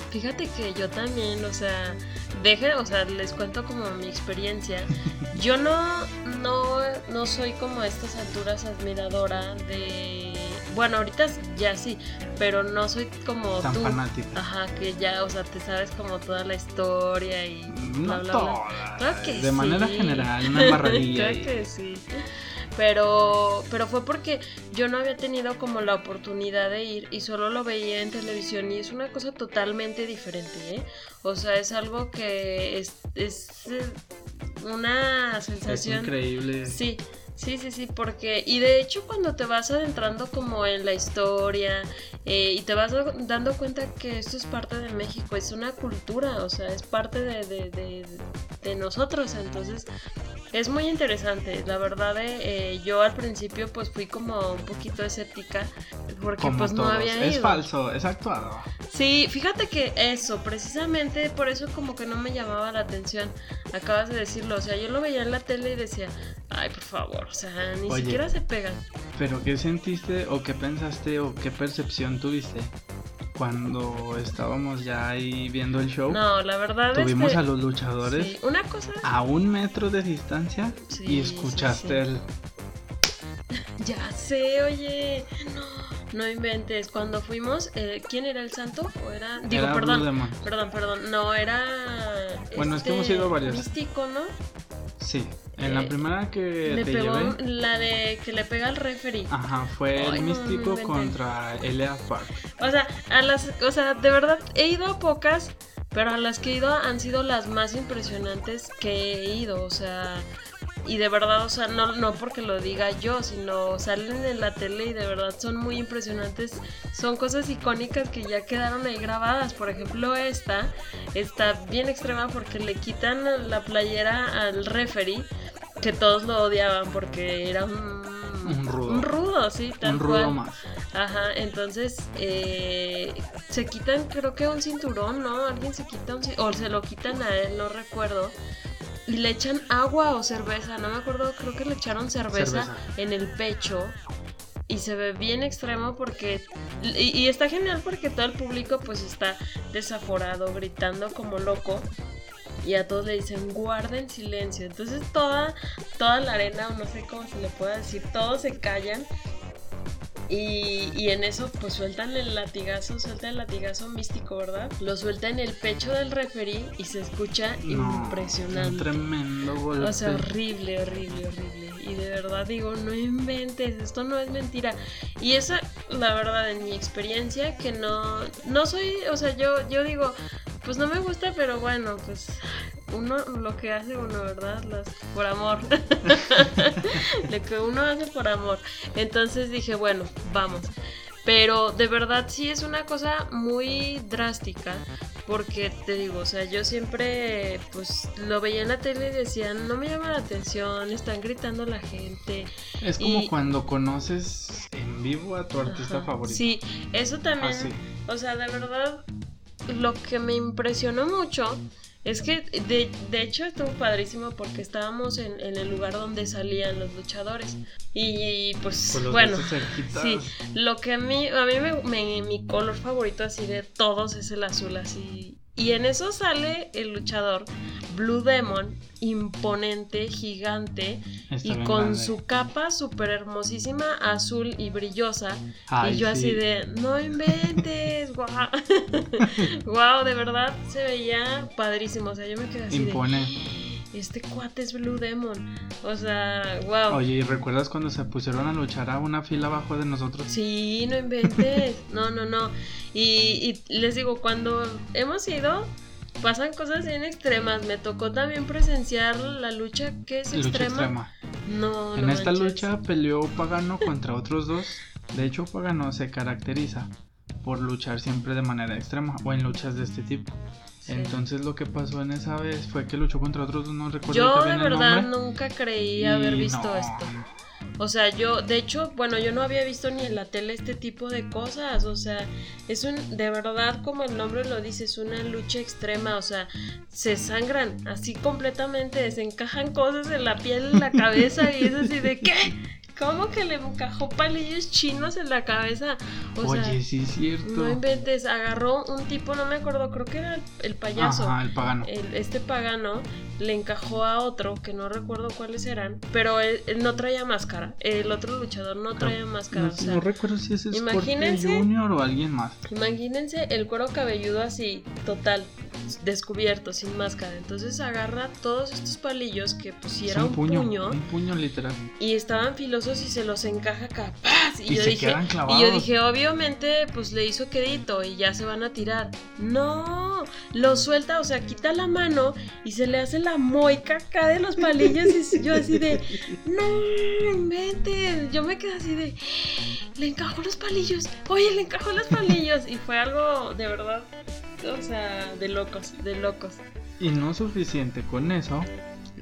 Fíjate que yo también, o sea, deje, o sea, les cuento como mi experiencia. Yo no, no, no soy como a estas alturas admiradora de bueno, ahorita ya sí, pero no soy como Tan tú. fanática. Ajá, que ya, o sea, te sabes como toda la historia y no toda. de manera general, una maravilla. Creo que sí. Pero, pero fue porque yo no había tenido como la oportunidad de ir y solo lo veía en televisión y es una cosa totalmente diferente, ¿eh? O sea, es algo que es, es eh, una sensación... Es increíble. Sí, Sí, sí, sí, porque y de hecho cuando te vas adentrando como en la historia eh, y te vas dando cuenta que esto es parte de México, es una cultura, o sea, es parte de, de, de, de nosotros, entonces es muy interesante, la verdad eh, yo al principio pues fui como un poquito escéptica porque pues no había ido. Es falso, es actuado. Sí, fíjate que eso, precisamente por eso como que no me llamaba la atención, acabas de decirlo, o sea, yo lo veía en la tele y decía, ay por favor, o sea, ni siquiera se pegan. Pero ¿qué sentiste o qué pensaste o qué percepción tuviste cuando estábamos ya ahí viendo el show. No, la verdad Tuvimos es a los luchadores una cosa... a un metro de distancia y escuchaste el... Ya sé, oye. No, no inventes. Cuando fuimos, eh, ¿quién era el santo? ¿O era... Digo, perdón. Perdón, perdón. No, era... Bueno, es que hemos ido varios. Místico, ¿no? Sí. En la primera que le te pegó, La de que le pega al referee. Ajá, fue el místico contra Elea Park. O sea, a las, o sea, de verdad he ido a pocas, pero a las que he ido han sido las más impresionantes que he ido. O sea, y de verdad, o sea, no, no porque lo diga yo, sino salen en la tele y de verdad son muy impresionantes. Son cosas icónicas que ya quedaron ahí grabadas. Por ejemplo, esta está bien extrema porque le quitan la playera al referee, que todos lo odiaban porque era un, un rudo. Un rudo, sí, tal Un rudo más. Ajá, entonces eh, se quitan, creo que un cinturón, ¿no? Alguien se quita un cinturón, o se lo quitan a él, no recuerdo y le echan agua o cerveza, no me acuerdo, creo que le echaron cerveza, en el pecho y se ve bien extremo porque y, está genial porque todo el público pues está desaforado, gritando como loco y a todos le dicen guarden silencio. Entonces toda toda la arena, o no sé cómo se le puede decir, todos se callan y, en eso, pues sueltan el latigazo, sueltan el latigazo místico, ¿verdad? Lo suelta en el pecho del referí y se escucha impresionante. Un tremendo golpe. O sea, horrible, horrible, horrible. Y de verdad digo, no inventes, esto no es mentira. Y esa, la verdad, en mi experiencia, que no, no soy, o sea, yo, yo digo, pues no me gusta, pero bueno, pues uno lo que hace uno, ¿verdad? Las, por amor. lo que uno hace por amor. Entonces dije, bueno, vamos. Pero de verdad sí es una cosa muy drástica. Porque te digo, o sea, yo siempre pues lo veía en la tele y decían, no me llama la atención, están gritando la gente. Es como cuando conoces en vivo a tu artista favorito. Sí, eso también. O sea, de verdad, lo que me impresionó mucho es que de, de, hecho estuvo padrísimo porque estábamos en, en, el lugar donde salían los luchadores. Y, pues bueno, sí, lo que a mí, a mí me, mi color favorito así de todos es el azul así. Y en eso sale el luchador Blue Demon, imponente, gigante, y con su capa súper hermosísima, azul y brillosa. y yo así de, no inventes, guau. wow, de verdad se veía padrísimo. O sea, yo me quedé así Impone. Este cuate es Blue Demon. O sea, wow. Oye, ¿y recuerdas cuando se pusieron a luchar a una fila abajo de nosotros? Sí, no inventes. no, no, no. Y, y les digo, cuando hemos ido, pasan cosas bien extremas. Me tocó también presenciar la lucha que es lucha extrema. No, En esta lucha peleó Pagano contra otros dos. De hecho, Pagano se caracteriza por luchar siempre de manera extrema o en luchas de este tipo. Entonces lo que pasó en esa vez fue que luchó contra otros, no recuerdo. Yo de verdad nunca creí haber visto esto. O sea, yo, de hecho, bueno, yo no había visto ni en la tele este tipo de cosas. O sea, es un, de verdad, como el nombre lo dice, es una lucha extrema. O sea, se sangran así completamente, se encajan cosas en la piel, en la cabeza y es así de ¿qué? ¿Cómo que le encajó palillos chinos en la cabeza? Oye, sí es cierto. No inventes, agarró un tipo, no me acuerdo, creo que era el, payaso. Ajá, el pagano. este pagano le encajó a otro, que no recuerdo cuáles eran, pero él, no traía máscara. El otro luchador no traía máscara. No, recuerdo si es imagínense, Junior o alguien más. Imagínense el cuero cabelludo así, total, descubierto, sin máscara. Entonces agarra todos estos palillos que pusiera un, puño, Un puño literal. Y estaban filosos y se los encaja capaz. Y, yo dije, y yo dije, obviamente, pues le hizo quedito y ya se van a tirar. No, lo suelta, o sea, quita la mano y se le hace la moica acá de los palillos. Y yo así de, no, vete. Yo me quedé así de, le encajó los palillos. Oye, le encajó los palillos. Y fue algo de verdad, o sea, de locos, de locos. Y no suficiente con eso,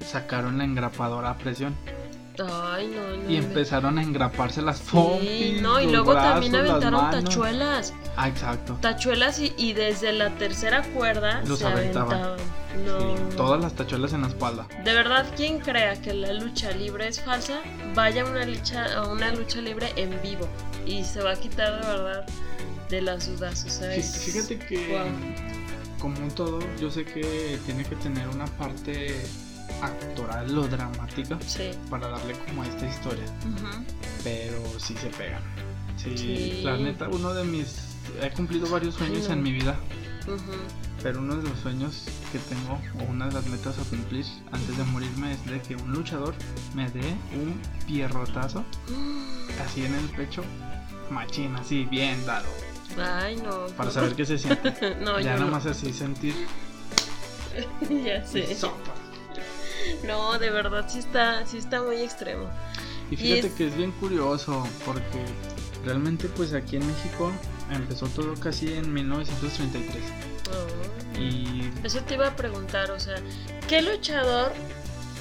sacaron la engrapadora a presión. Ay, no, no. Y empezaron a engraparse las sí, no, y luego también aventaron tachuelas. Ah, exacto. Tachuelas y, desde la tercera cuerda Los se aventaban. todas las tachuelas en la espalda. De verdad, quien crea que la lucha libre es falsa, vaya a una lucha, a una lucha libre en vivo. Y se va a quitar de verdad de las dudas. O sea, Fíjate que, como todo, yo sé que tiene que tener una parte actoral o dramática para darle como a esta historia. Pero sí se pega Sí, la neta, uno de mis. He cumplido varios sueños en mi vida. Pero uno de los sueños que tengo, o una de las metas a cumplir antes de morirme, es de que un luchador me dé un pierrotazo así en el pecho, machín, así, bien dado. Ay, no. Para saber qué se siente. ya nada más así sentir. ya sé. No, de verdad sí está, sí está muy extremo. Y fíjate que es bien curioso porque realmente pues aquí en México empezó todo casi en 1933. Y eso te iba a preguntar, o sea, ¿qué luchador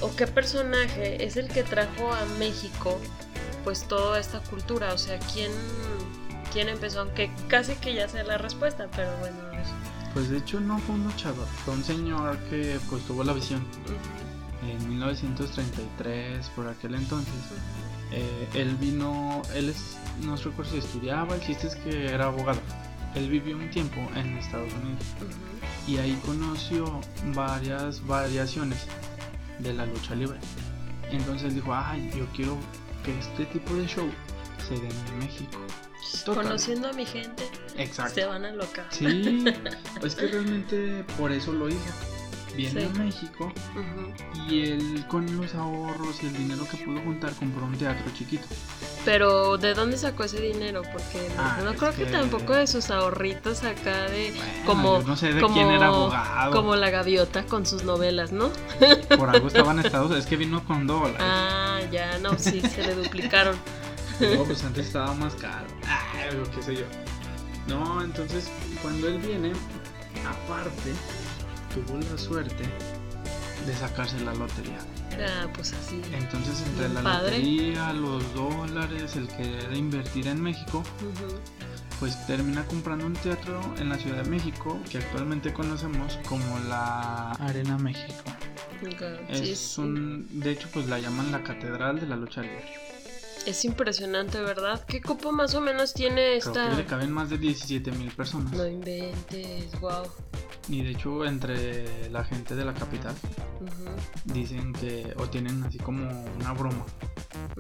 o qué personaje es el que trajo a México pues toda esta cultura? O sea, ¿quién, quién empezó? Aunque casi que ya sé la respuesta, pero bueno. Pues de hecho no fue un luchador, fue un señor que pues tuvo la visión en 1933, por aquel entonces, eh, él vino, él es, no recuerdo si estudiaba, el chiste es que era abogado. Él vivió un tiempo en Estados Unidos y ahí conoció varias variaciones de la lucha libre. Entonces dijo, ay, yo quiero que este tipo de show se dé en México. Conociendo a mi gente, Exacto. se van a locar. Sí, es que realmente por eso lo hizo viene a México y él con los ahorros y el dinero que pudo juntar compró un teatro chiquito. Pero ¿de dónde sacó ese dinero? Porque no, ah, creo que... tampoco de sus ahorritos acá de como no sé de quién era abogado. Como la gaviota con sus novelas, ¿no? Por algo estaban Estados es que vino con dólares. Ah, ya, no, sí, se le duplicaron. No, pues antes estaba más caro. Ah, qué sé yo. No, entonces cuando él viene, aparte tuvo la suerte de sacarse la lotería. Ah, pues así. Entonces, entre la lotería, los dólares, el querer invertir en México, pues termina comprando un teatro en la Ciudad de México que actualmente conocemos como la Arena México. Es un, de hecho, pues la llaman la Catedral de la Lucha Libre. Es impresionante, ¿verdad? ¿Qué cupo más o menos tiene esta? Creo que le caben más de 17 mil personas. No inventes, wow. Y de hecho, entre la gente de la capital dicen que, o tienen así como una broma,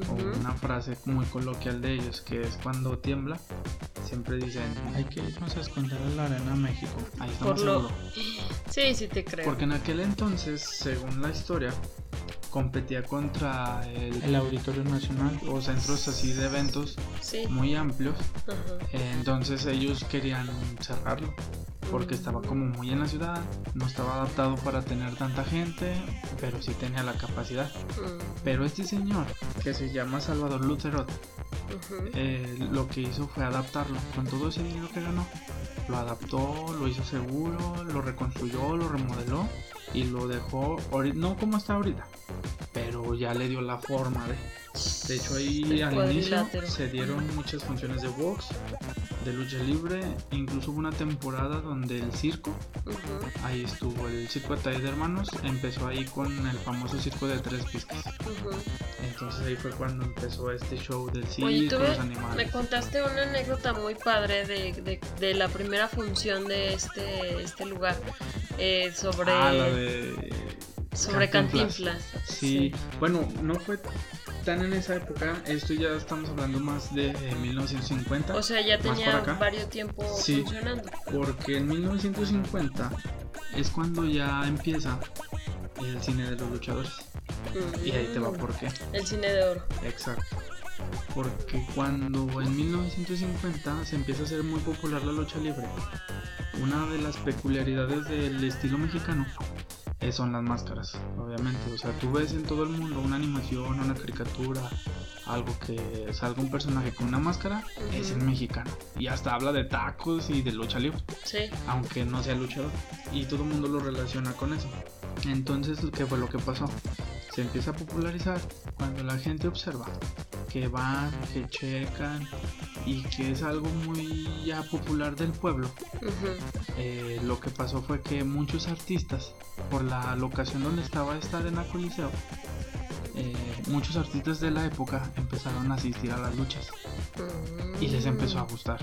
o una frase muy coloquial de ellos, que es cuando tiembla, siempre dicen, hay que irnos a esconder en la arena México. Ahí estamos Por Sí, sí te creo. Porque en aquel entonces, según la historia, competía contra el, Auditorio Nacional. o centros así de eventos muy amplios. Entonces ellos querían cerrarlo porque estaba como muy en la ciudad, no estaba adaptado para tener tanta gente, pero sí tenía la capacidad. Pero este señor, que se llama Salvador Lucerot, eh, lo que hizo fue adaptarlo. Con todo ese dinero que ganó. Lo adaptó, lo hizo seguro, lo reconstruyó, lo remodeló y lo dejó, no como está ahorita, pero ya le dio la forma de... De hecho ahí al inicio se dieron muchas funciones de box, de lucha libre, incluso hubo una temporada donde el circo, ahí estuvo el circo de de Hermanos, empezó ahí con el famoso circo de tres pistas. Entonces ahí fue cuando empezó este show del circo, los animales. Me contaste una anécdota muy padre de, de, la primera función de este, este lugar, eh, sobre... Ah, la de... Sobre Cantinflas. sí, bueno, no fue tan en esa época, esto ya estamos hablando más de 1950. O sea, ya tenía varios tiempo funcionando. Porque en 1950 es cuando ya empieza el cine de los luchadores. Y ahí te va por qué. El cine de oro. Exacto. Porque cuando en 1950 se empieza a hacer muy popular la lucha libre, una de las peculiaridades del estilo mexicano eh, son las máscaras, obviamente. O sea, tú ves en todo el mundo una animación, una caricatura, algo que salga un personaje con una máscara, es el mexicano. Y hasta habla de tacos y de lucha libre. Sí. Aunque no sea luchador. Y todo el mundo lo relaciona con eso. Entonces, ¿qué fue lo que pasó? Se empieza a popularizar cuando la gente observa que van, que checan y que es algo muy ya popular del pueblo. Eh, lo que pasó fue que muchos artistas, por la locación donde estaba esta arena coliseo, eh, muchos artistas de la época empezaron a asistir a las luchas y les empezó a gustar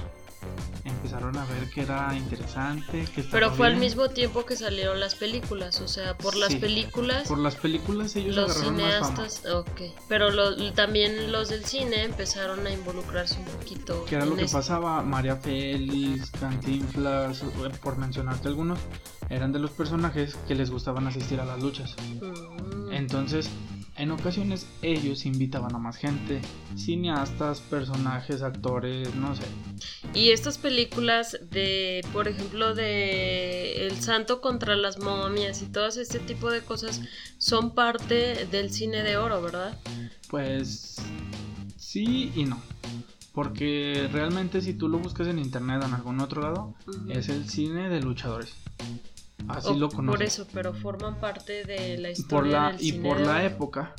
empezaron a ver que era interesante. Que Pero fue al mismo tiempo que salieron las películas, o sea, por las películas. Por las películas ellos los cineastas, ok. Pero también los del cine empezaron a involucrarse un poquito. Que era lo que pasaba, María Félix, Cantinflas, por mencionarte algunos, eran de los personajes que les gustaban asistir a las luchas. Mm. Entonces, en ocasiones ellos invitaban a más gente, cineastas, personajes, actores, no sé. Y estas películas de, por ejemplo, de El Santo contra las momias y todo este tipo de cosas son parte del cine de oro, ¿verdad? Pues sí y no. Porque realmente si tú lo buscas en internet o en algún otro lado, es el cine de luchadores. Así lo conozco. Por eso, pero forman parte de la historia. Por la, y por la época,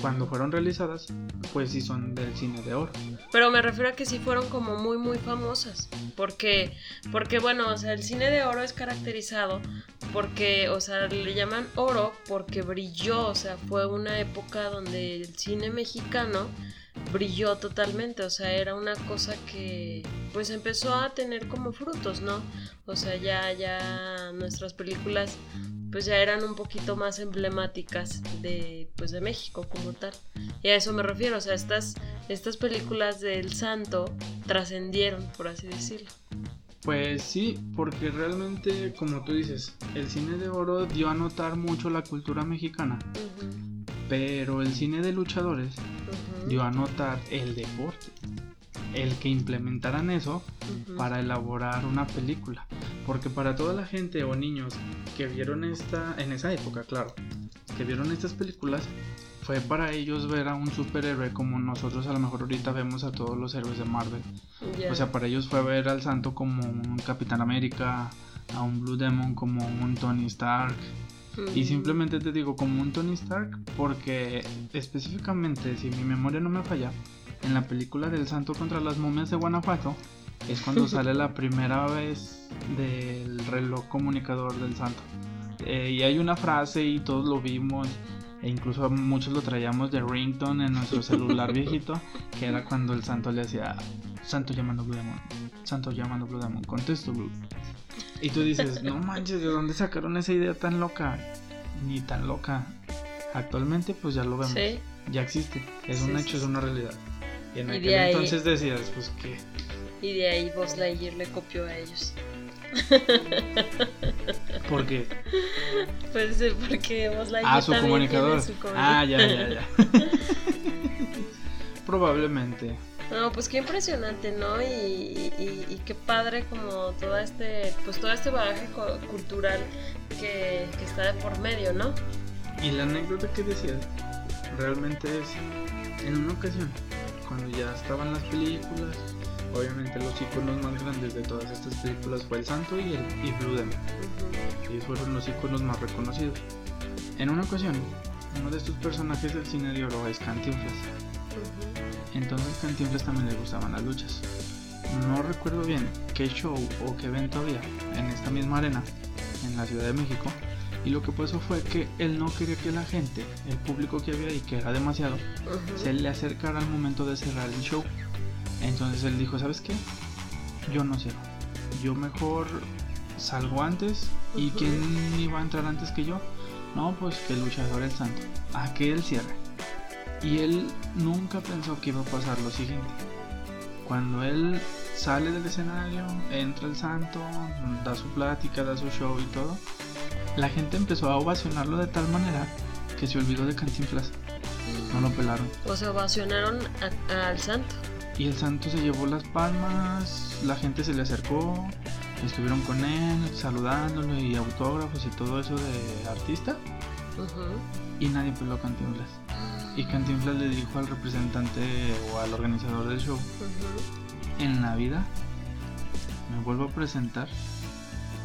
cuando fueron realizadas, pues sí son del cine de oro. Pero me refiero a que sí fueron como muy, muy famosas. Porque, porque bueno, o sea, el cine de oro es caracterizado porque, o sea, le llaman oro porque brilló, o sea, fue una época donde el cine mexicano brilló totalmente, o sea, era una cosa que pues empezó a tener como frutos, ¿no? O sea, ya ya nuestras películas pues ya eran un poquito más emblemáticas de pues de México como tal. Y a eso me refiero, o sea, estas estas películas del Santo trascendieron, por así decirlo. Pues sí, porque realmente, como tú dices, el cine de oro dio a notar mucho la cultura mexicana. Pero el cine de luchadores dio a notar el deporte. El que implementaran eso para elaborar una película. Porque para toda la gente o niños que vieron esta, en esa época, claro, que vieron estas películas, fue para ellos ver a un superhéroe como nosotros a lo mejor ahorita vemos a todos los héroes de Marvel. O sea, para ellos fue ver al santo como un Capitán América, a un Blue Demon como un Tony Stark, y simplemente te digo como un Tony Stark porque específicamente, si mi memoria no me falla, en la película del Santo contra las momias de Guanajuato es cuando sale la primera vez del reloj comunicador del Santo. Eh, y hay una frase y todos lo vimos e incluso muchos lo traíamos de rington en nuestro celular viejito, que era cuando el santo le hacía Santo llamando Blue Demon, Santo llamando Blue Demon, contesto Blue. Y tú dices, no manches, ¿de dónde sacaron esa idea tan loca? Ni tan loca. Actualmente pues ya lo vemos. Ya existe. Es un hecho, es una realidad. Y en aquel entonces decías, pues qué. Y de ahí Buzz Lightyear le copió a ellos. ¿Por qué? Pues porque Buzz Lightyear Ah, su comunicador. ah, ya, ya, ya. Probablemente. No, pues qué impresionante, ¿no? Y, y, qué padre como todo este, pues todo este bagaje cultural que, que, está de por medio, ¿no? Y la anécdota que decías, realmente es, en una ocasión, cuando ya estaban las películas, obviamente los iconos más grandes de todas estas películas fue el Santo y el y Blue Demon. Y fueron los iconos más reconocidos. En una ocasión, uno de estos personajes del cine de oro es Cantinflas. Entonces Cantinflas también le gustaban las luchas. No recuerdo bien qué show o qué evento había en esta misma arena, en la Ciudad de México. Y lo que pasó fue que él no quería que la gente, el público que había ahí, que era demasiado, se le acercara al momento de cerrar el show. Entonces él dijo, ¿sabes qué? Yo no sé. Yo mejor salgo antes. ¿Y quién iba a entrar antes que yo? No, pues que el luchador el santo. A que él cierre. Y él nunca pensó que iba a pasar lo siguiente. Cuando él sale del escenario, entra el santo, da su plática, da su show y todo, la gente empezó a ovacionarlo de tal manera que se olvidó de Cantinflas. No lo pelaron. O se ovacionaron al santo. Y el santo se llevó las palmas, la gente se le acercó, estuvieron con él, saludándolo y autógrafos y todo eso de artista. Y nadie peló Cantinflas. Y Cantinflas le dijo al representante o al organizador del show, en la vida me vuelvo a presentar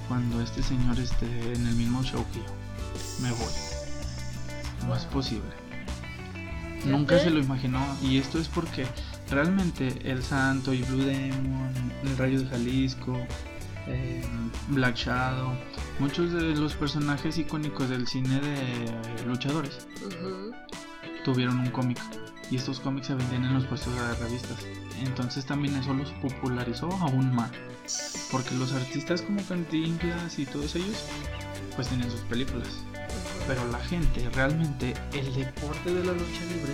cuando este señor esté en el mismo show que yo. Me voy. No es posible. Nunca se lo imaginó y esto es porque realmente El Santo y Blue Demon, El Rayo de Jalisco, eh, Black Shadow, muchos de los personajes icónicos del cine de luchadores tuvieron un cómic y estos cómics se vendían en los puestos de revistas. Entonces también eso los popularizó aún más. Porque los artistas como Cantinflas y todos ellos pues tienen sus películas. Pero la gente, realmente el deporte de la lucha libre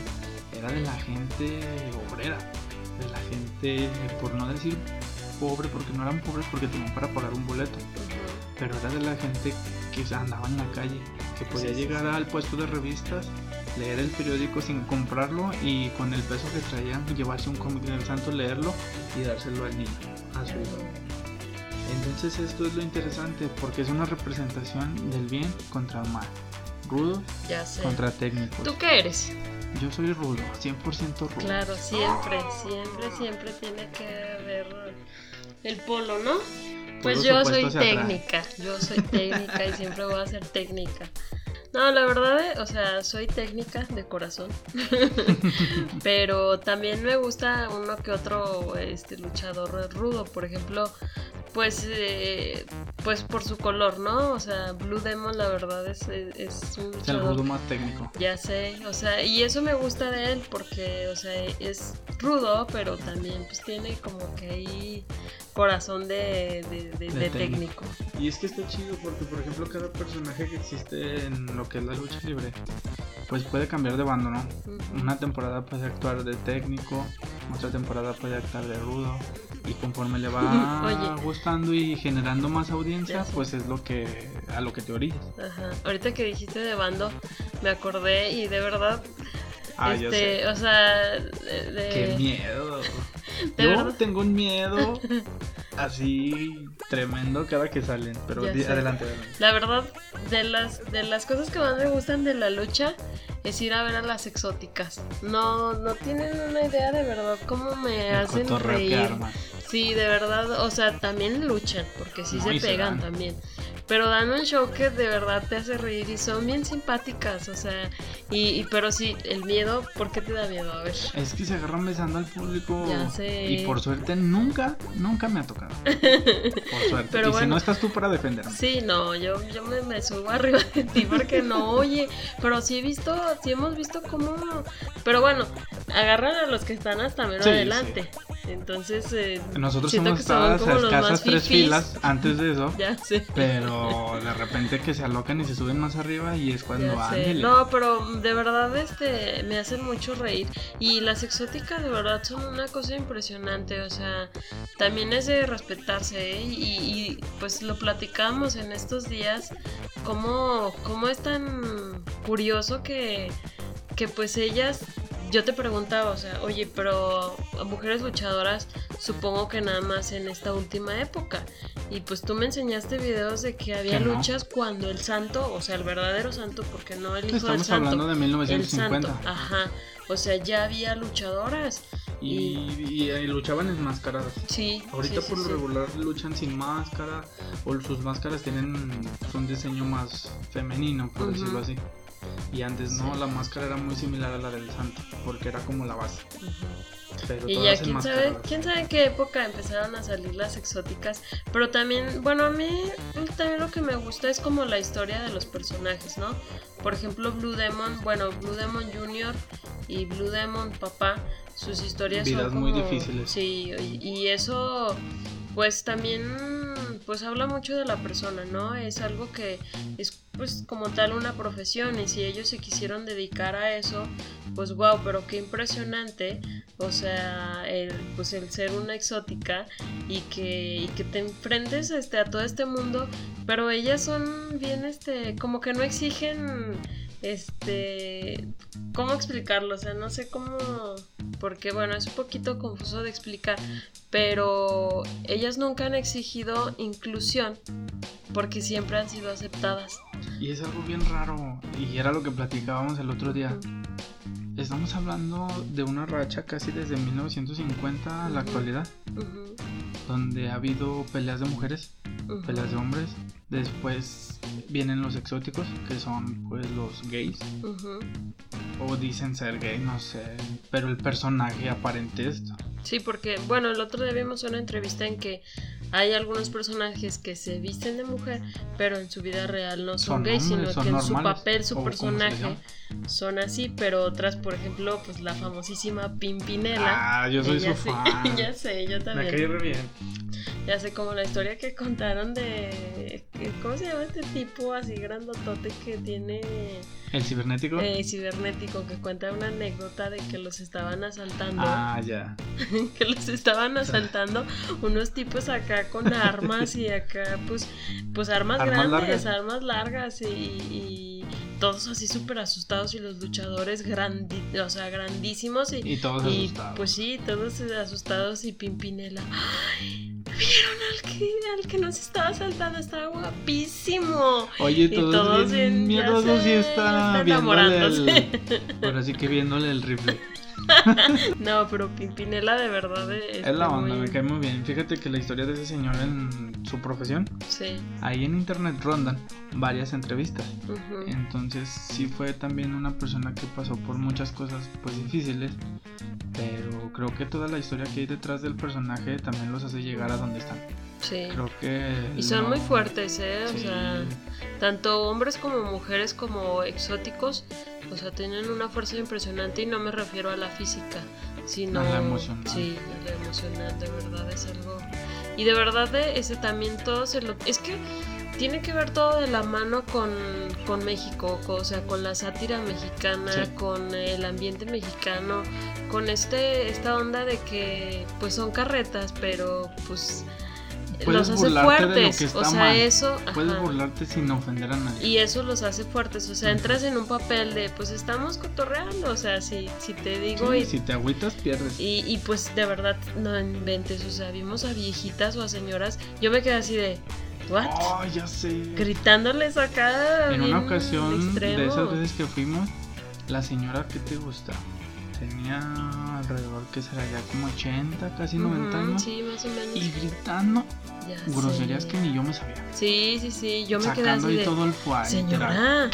era de la gente obrera, de la gente, por no decir pobre, porque no eran pobres porque tenían para pagar un boleto, pero era de la gente que andaba en la calle, que podía llegar al puesto de revistas leer el periódico sin comprarlo y con el peso que traían llevarse un cómic del santo, leerlo y dárselo al niño, a su hijo. Entonces esto es lo interesante porque es una representación del bien contra el mal. Rudo contra técnico. ¿Tú qué eres? Yo soy rudo, 100% rudo. Claro, siempre, siempre, siempre tiene que haber el polo, ¿no? Pues yo soy técnica, yo soy técnica y siempre voy a ser técnica. No, la verdad, eh, o sea, soy técnica de corazón. Pero también me gusta uno que otro este luchador rudo. Por ejemplo, pues eh, pues por su color, ¿no? O sea, Blue Demon la verdad es, es un el rudo más técnico. Ya sé, o sea, y eso me gusta de él porque, o sea, es rudo, pero también pues tiene como que ahí corazón de, de, técnico. Y es que está chido porque, por ejemplo, cada personaje que existe en lo que es la lucha libre, pues puede cambiar de bando, ¿no? Una temporada puede actuar de técnico, otra temporada puede actuar de rudo, y conforme le va gustando y generando más audiencia, pues es lo que a lo que te orillas. Ajá. Ahorita que dijiste de bando, me acordé y de verdad ah, este, o sea, de... qué miedo. Yo tengo un miedo así tremendo cada que salen, pero adelante, adelante. La verdad, de las de las cosas que más me gustan de la lucha es ir a ver a las exóticas. No no tienen una idea de verdad cómo me hacen reír. Sí, de verdad, o sea, también luchan, porque sí se pegan también. Pero dan un show que de verdad te hace reír y son bien simpáticas, o sea, y, pero sí, el miedo, ¿por qué te da miedo? A ver. Es que se agarran besando al público. Ya sé. Y por suerte nunca, nunca me ha tocado. Por suerte. Pero y si no estás tú para defenderme. Sí, no, yo, yo me, me, subo arriba de ti porque no oye. Pero sí he visto, sí hemos visto cómo. Pero bueno, agarran a los que están hasta menos adelante. Entonces, eh, nosotros son como los escasas tres filas antes de eso. Ya sé. Pero de repente que se alocan y se suben más arriba y es cuando ándele. No, pero de verdad este me hacen mucho reír y las exóticas de verdad son una cosa impresionante, o sea, también es de respetarse ¿eh? y, y, pues lo platicamos en estos días cómo, cómo es tan curioso que, que pues ellas yo te preguntaba, o sea, oye, pero mujeres luchadoras, supongo que nada más en esta última época. Y pues tú me enseñaste videos de que había Que no. luchas cuando el santo, o sea, el verdadero santo, porque no el hijo del Estamos santo. hablando de el 1950. santo, ajá. O sea, ya había luchadoras. Y, y- y luchaban enmascaradas. Sí. Ahorita sí, por lo sí. regular luchan sin máscara o sus máscaras tienen un diseño más femenino, por decirlo así. Y antes no, Sí. la máscara era muy similar a la del santo, porque era como la base. Pero Y ya quién sabe, quién sabe en qué época empezaron a salir las exóticas. Pero también, bueno, a mí también lo que me gusta es como la historia de los personajes, ¿no? Por ejemplo, Blue Demon, bueno, Blue Demon Jr. y Blue Demon Papá, sus historias Vidas son muy como- difíciles. Sí, y, y eso pues también pues habla mucho de la persona, ¿no? Es algo que es pues como tal una profesión y si ellos se quisieron dedicar a eso, pues wow, pero qué impresionante, o sea, el, pues el ser una exótica y que, y que te enfrentes este, a todo este mundo, pero ellas son bien, este, como que no exigen, este, ¿cómo explicarlo? O sea, no sé cómo, porque bueno, es un poquito confuso de explicar, pero ellas nunca han exigido inclusión porque siempre han sido aceptadas. Y es algo bien raro, y era lo que platicábamos el otro día. Estamos hablando de una racha casi desde 1950 a la actualidad, donde ha habido peleas de mujeres, ujú. peleas de hombres, después vienen los exóticos, que son pues los gays, o dicen ser gay, no sé, pero el personaje aparente es Sí, porque, bueno, el otro día vimos una entrevista en que hay algunos personajes que se visten de mujer, pero en su vida real no son, Son gays, hombres, sino son que en su normales, papel, su personaje. Son así, pero otras, por ejemplo, pues la famosísima Pimpinela. Ah, yo soy Ella su sí- fan. ya sé, yo Me también. cae re bien. Ya sé, como la historia que contaron de. ¿Cómo se llama este tipo así grandotote que tiene. ¿El cibernético? eh, cibernético, que cuenta una anécdota de que los estaban asaltando. ah, ya. que los estaban asaltando unos tipos acá con armas y acá pues pues armas, Armas grandes, largas. armas largas y, y todos así súper asustados y los luchadores grandi- o sea, grandísimos y, Y todos y, asustados. pues sí, todos asustados y Pimpinela. ¡Ay! ¿Vieron al que, al que nos estaba asaltando? Estaba guapísimo. Oye, Y todos, todos bien bien- y ya está enamorándose. el... Ahora sí que viéndole el rifle. No, pero Pimpinela de verdad es, Es la onda, muy- me cae muy bien. Fíjate que la historia de ese señor en su profesión, Sí. ahí en internet rondan varias entrevistas. ujú. Entonces sí fue también una persona que pasó por muchas cosas pues difíciles. Pero creo que toda la historia que hay detrás del personaje también los hace llegar a donde están. Sí. Creo que... Y son no- muy fuertes, ¿eh? O Sí. sea, tanto hombres como mujeres como exóticos, o sea, tienen una fuerza impresionante y no me refiero a la física, sino A la emocional. Sí, a la emocional, de verdad es algo. Y de verdad de ese también todo se lo es que tiene que ver todo de la mano con, con México, co- o sea, con la sátira mexicana, Sí. con el ambiente mexicano, con este esta onda de que pues son carretas, pero pues los hace de fuertes, o sea, mal. eso, Puedes ajá. burlarte sin ofender a nadie. Y eso los hace fuertes, o sea, entras en un papel de, pues estamos cotorreando, o sea, si, si te digo Sí, y, si te agüitas, pierdes. y, y, pues de verdad no inventes, o sea, vimos a viejitas o a señoras, yo me quedé así de, ¿what? Oh, ya sé. Gritándoles acá. En una ocasión extremo. de esas veces que fuimos, la señora que te gusta tenía alrededor que será ya como 80, casi 90 Ujú, años. Sí, más o menos. Y gritando Ya groserías sé. que ni yo me sabía. Sí, sí, sí, yo me quedé así ahí de, todo el fuá. señora,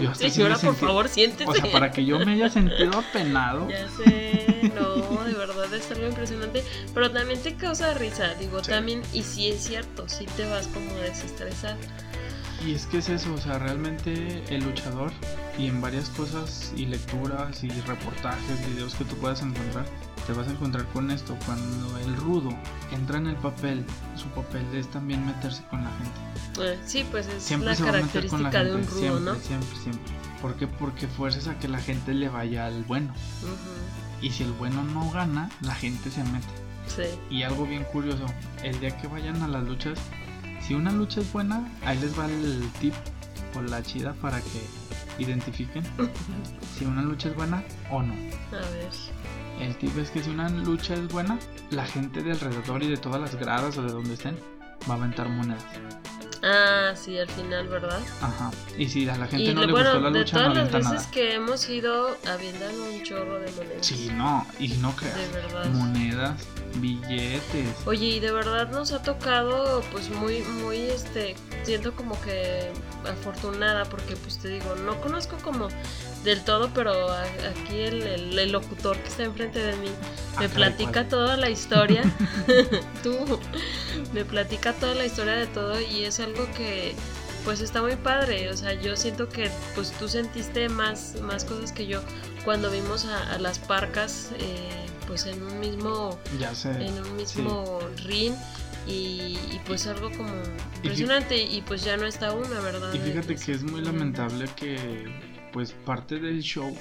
Yo hasta sí me señora, por sentí- favor, siéntese. O sea, para que yo me haya sentido apenado. Ya sé, no, de verdad es algo impresionante, pero también te causa risa, digo, Sí. también, y sí es cierto, sí te vas como a desestresar. Y es que es eso, o sea, realmente el luchador y en varias cosas y lecturas y reportajes, videos que tú puedas encontrar, te vas a encontrar con esto. Cuando el rudo entra en el papel, su papel es también meterse con la gente. Eh, sí, pues es la característica de un rudo, siempre, ¿no? Siempre, siempre. ¿Por qué? Porque fuerzas a que la gente le vaya al bueno. Y si el bueno no gana, la gente se mete. Sí. Y algo bien curioso, el día que vayan a las luchas, si una lucha es buena, ahí les va el tip o la chida para que identifiquen si una lucha es buena o no. A ver. El tip es que si una lucha es buena, la gente de alrededor y de todas las gradas o de donde estén va a aventar monedas. Ah, sí, al final, ¿verdad? Ajá. Y si a la gente y no le bueno, gustó la de lucha, no todas las veces nada. que hemos ido, avientan un chorro de monedas. Sí, no, y no creas. De verdad. Monedas, billetes. Oye, y de verdad nos ha tocado, pues muy, muy, este, siento como que afortunada, porque pues te digo, no conozco como del todo, pero a- aquí el, el- el locutor que está enfrente de mí Ah, me platica toda la historia. Tú, me platica toda la historia de todo y es algo que pues está muy padre. O sea, yo siento que pues tú sentiste más, más cosas que yo cuando vimos a, a las parcas eh, pues en un mismo Ya sé. en un mismo ring y, y, pues algo como impresionante y, pues ya no está una, ¿verdad? Y fíjate que es muy lamentable que pues parte del show.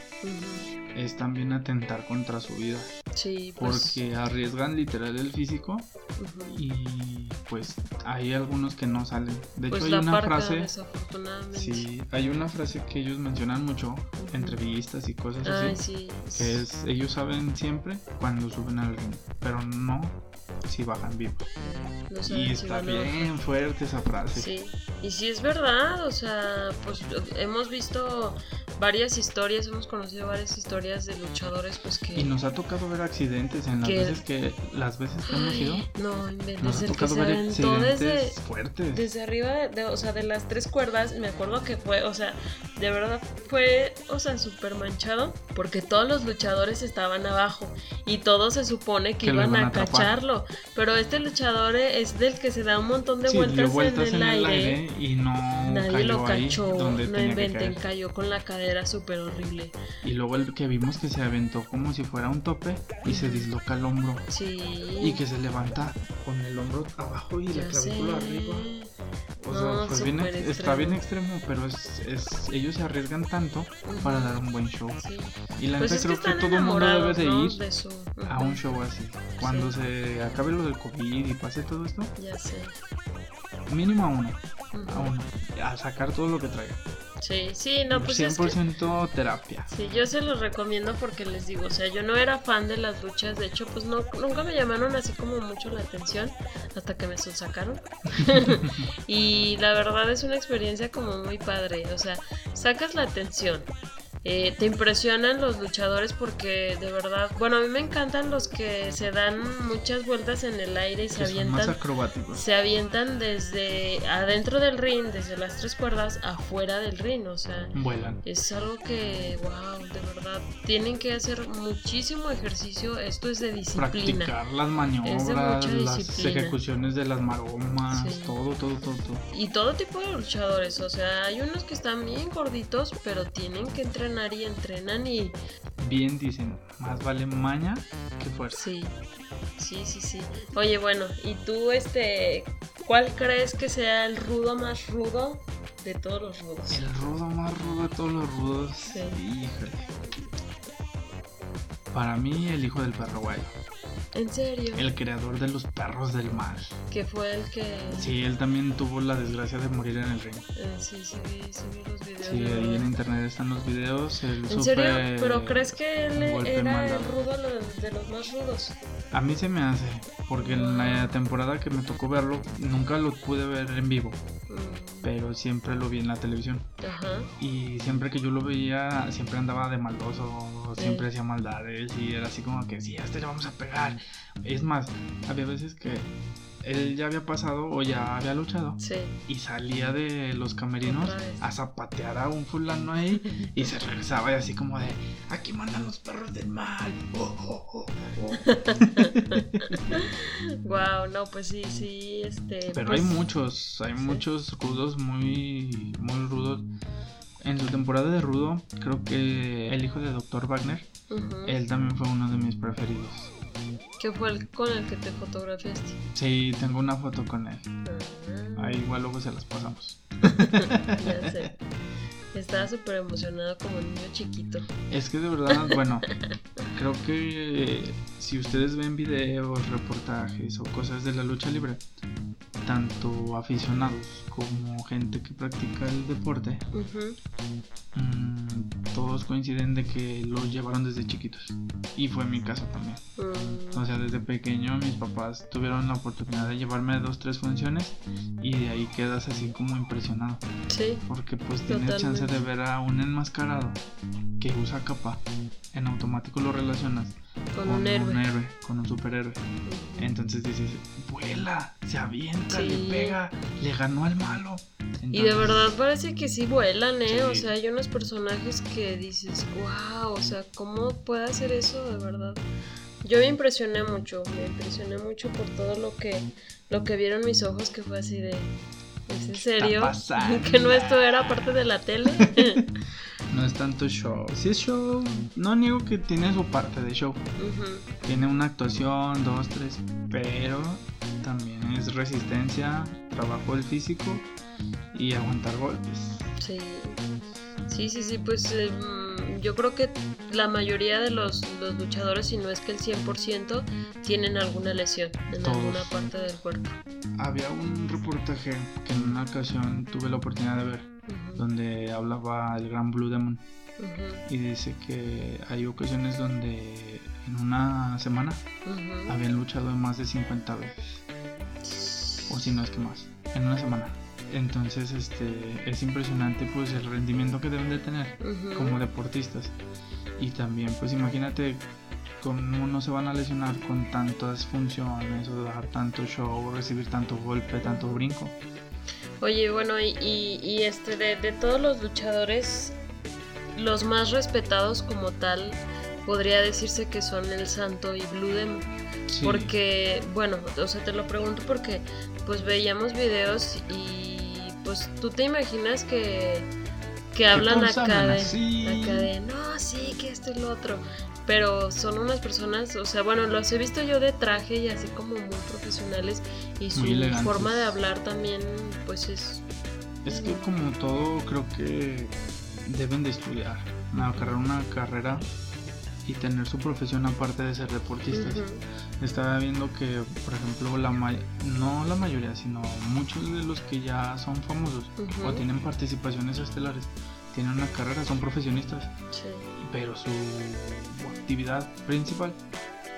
Es también atentar contra su vida. Sí, pues Porque arriesgan literal el físico ujú. y pues hay algunos que no salen. De pues hecho hay una frase, desafortunadamente. sí, hay una frase que ellos mencionan mucho, entrevistas y cosas así, Ay, sí. que es ellos saben siempre cuando suben al ring, pero no si bajan vivos. No Y si está bien fuerte esa frase. Sí, y sí es verdad, o sea, pues hemos visto varias historias, hemos conocido varias historias de luchadores, pues que... Y nos ha tocado ver accidentes en las Que- veces que las veces que hemos ido. No, inventes, Nos ha el tocado ver aventó desde, accidentes fuertes. desde arriba, de, o sea, de las tres cuerdas, me acuerdo que fue, o sea, de verdad fue, o sea, súper manchado, porque todos los luchadores estaban abajo y todos se supone que, Que iban a a cacharlo, pero este luchador es del que se da un montón de Sí, vueltas, vueltas en el aire. y no Nadie cayó lo ahí cachó, donde no inventen, cayó con la cadera súper horrible. Y luego el que vimos que se aventó como si fuera un tope y se disloca el hombro Sí. y que se levanta con el hombro abajo y la clavícula sé. arriba. O No, sea, pues bien está bien extremo. pero es, es- ellos se arriesgan tanto para dar un buen show. Sí. Y la Pues neta es que creo que, todo el mundo debe de ¿no? ir de su... a un show así. Cuando Sí. se acabe lo del COVID y pase todo esto, Ya sé. Mínimo a uno, Ujú. a uno, a sacar todo lo que traiga. Sí, sí, no, pues es que... 100% terapia. Sí, yo se los recomiendo porque les digo, o sea, yo no era fan de las luchas, de hecho, pues no, nunca me llamaron así como mucho la atención hasta que me sacaron. y la verdad es una experiencia como muy padre, o sea, sacas la atención. Eh, te impresionan los luchadores porque de verdad, bueno, a mí me encantan los que se dan muchas vueltas en el aire y se son más avientan acrobáticos. se avientan desde adentro del ring, desde las tres cuerdas, afuera del ring, o sea, Vuelan. es algo que, wow, de verdad, tienen que hacer muchísimo ejercicio, esto es de disciplina. Practicar las maniobras, las disciplina. ejecuciones de las maromas, Sí. todo, todo, todo, todo. Y todo tipo de luchadores, o sea, hay unos que están bien gorditos, pero tienen que entrenar y entrenan y Bien dicen, más vale maña que fuerza. sí, sí, sí, sí. Oye, bueno, ¿y tú, este, cuál crees que sea el rudo más rudo de todos los rudos? El rudo más rudo de todos los rudos. Sí. Híjole. Para mí, el hijo del perro guayo. ¿En serio? El creador de los perros del mal. Que fue el que... Sí, él también tuvo la desgracia de morir en el ring. Eh, sí, sí vi, sí vi los videos. Sí, ahí en internet están los videos. Él ¿En serio? ¿Pero crees que él era el rudo de los más rudos? A mí se me hace, porque en la temporada que me tocó verlo, nunca lo pude ver en vivo, Mm, pero siempre lo vi en la televisión. Ajá. Y siempre que yo lo veía, siempre andaba de maldoso, siempre Eh. hacía maldades y era así como que, sí, a este le vamos a pegar. Es más, había veces que él ya había pasado o ya había luchado Sí. y salía de los camerinos a zapatear a un fulano ahí y se regresaba y así como de, aquí mandan los perros del mal. Oh, oh, oh, oh". Wow, no, pues sí, sí, este. Pero pues, hay muchos, hay sí. muchos rudos muy, muy rudos. En su temporada de rudo, creo que el hijo de Dr. Wagner, él también fue uno de mis preferidos. ¿Qué fue el con el que te fotografiaste? Sí, tengo una foto con él. Ah. Ahí igual luego se las pasamos. ya sé. Estaba súper emocionado como un niño chiquito. Es que de verdad, bueno, creo que si ustedes ven videos, reportajes o cosas de la lucha libre, tanto aficionados como gente que practica el deporte, mm, todos coinciden de que los llevaron desde chiquitos. Y fue mi caso también. Mm. O sea, desde pequeño mis papás tuvieron la oportunidad de llevarme dos, tres funciones y de ahí quedas así como impresionado. Sí. Porque pues tienes chance de ver a un enmascarado que usa capa. En automático lo relacionas con, un, héroe. con un superhéroe. Entonces dices, vuela, se avienta, le pega, le ganó al malo. y de verdad parece que sí vuelan, ¿eh? O sea, hay unos personajes que dices, wow, o sea, ¿cómo puede hacer eso de verdad? Yo me impresioné mucho, me impresioné mucho por todo lo que, lo que vieron mis ojos, que fue así de, ¿es en serio? que no esto era parte de la tele. no es tanto show. Sí es show, no niego que tiene su parte de show. Tiene una actuación, dos, tres, pero también es resistencia, trabajo del físico y aguantar golpes. Sí, sí, sí, sí, pues em, yo creo que la mayoría de los, luchadores, si no es que el 100%, tienen alguna lesión en alguna parte del cuerpo. Había un reportaje que en una ocasión tuve la oportunidad de ver donde hablaba el gran Blue Demon. Y dice que hay ocasiones donde en una semana habían luchado más de 50 veces. O si no es que más, en una semana. Entonces este es impresionante pues el rendimiento que deben de tener como deportistas. Y también pues imagínate cómo no se van a lesionar con tantas funciones o dar tanto show, recibir tanto golpe, tanto brinco. Oye, bueno, y, este, de, todos los luchadores, los más respetados como tal, podría decirse que son el Santo y Blue Demon. Porque, bueno, o sea, te lo pregunto porque pues veíamos videos y pues tú te imaginas que, que hablan acá de, acá de, no, sí, que esto y lo otro pero son unas personas, o sea, bueno, los he visto yo de traje y así como muy profesionales y su forma de hablar también, pues es... Es que como todo creo que deben de estudiar, una carrera y tener su profesión aparte de ser deportistas. Estaba viendo que, por ejemplo, la no la mayoría, sino muchos de los que ya son famosos o tienen participaciones estelares, tienen una carrera, son profesionistas. Sí. Pero su actividad principal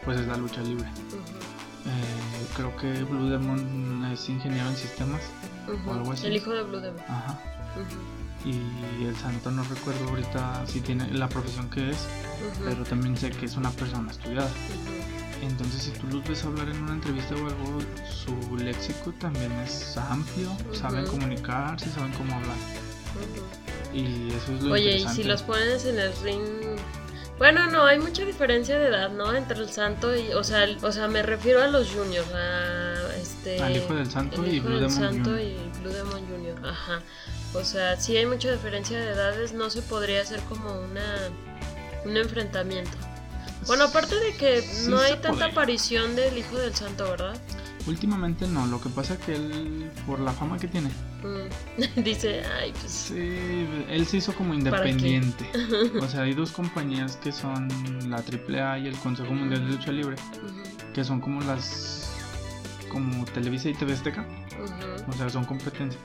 pues es la lucha libre. Eh, creo que Blue Demon es ingeniero en sistemas o algo así. El hijo de Blue Demon. Ajá. Y el santo no recuerdo ahorita si tiene la profesión que es, pero también sé que es una persona estudiada. Entonces si tú los ves hablar en una entrevista o algo, su léxico también es amplio, saben comunicarse, saben cómo hablar. Y eso es lo Oye, y si los pones en el ring bueno, no, hay mucha diferencia de edad, ¿no? Entre el santo y, o sea, o sea, me refiero a los juniors, a este... Al hijo del santo y Blue Demon santo y Blue Demon Junior, ajá. O sea, sí hay mucha diferencia de edades, no se podría hacer como una, un enfrentamiento. Bueno, aparte de que no hay tanta aparición del hijo del santo, ¿verdad? Últimamente no, lo que pasa es que él, por la fama que tiene, mm. dice, ay, pues. Sí, él se hizo como independiente. o sea, hay dos compañías que son la AAA y el Consejo Mundial de Lucha Libre, que son como las. como Televisa y TV Azteca. O sea, son competencia.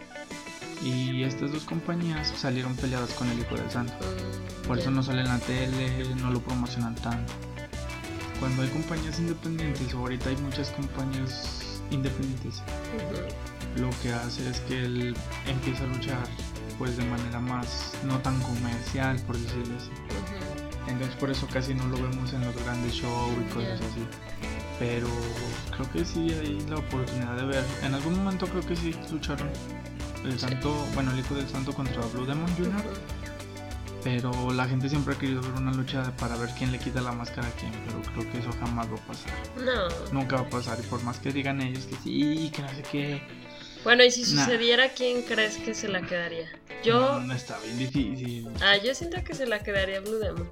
Y estas dos compañías salieron peleadas con el Hijo del Santo. Mm, por eso no sale en la tele, no lo promocionan tanto. Cuando hay compañías independientes, o ahorita hay muchas compañías independientes. Lo que hace es que él empieza a luchar pues de manera más no tan comercial, por decirlo así. Entonces por eso casi no lo vemos en los grandes shows y cosas así. Pero creo que sí hay la oportunidad de ver. En algún momento creo que sí lucharon el santo, bueno el hijo del santo contra Blue Demon Jr. Pero la gente siempre ha querido ver una lucha para ver quién le quita la máscara a quién, pero creo que eso jamás va a pasar. No. Nunca va a pasar, y por más que digan ellos que sí, que no sé qué. Bueno, y si sucediera, ¿quién crees que se la quedaría? Yo. No, está bien difícil. Ah, yo siento que se la quedaría Blue Demon.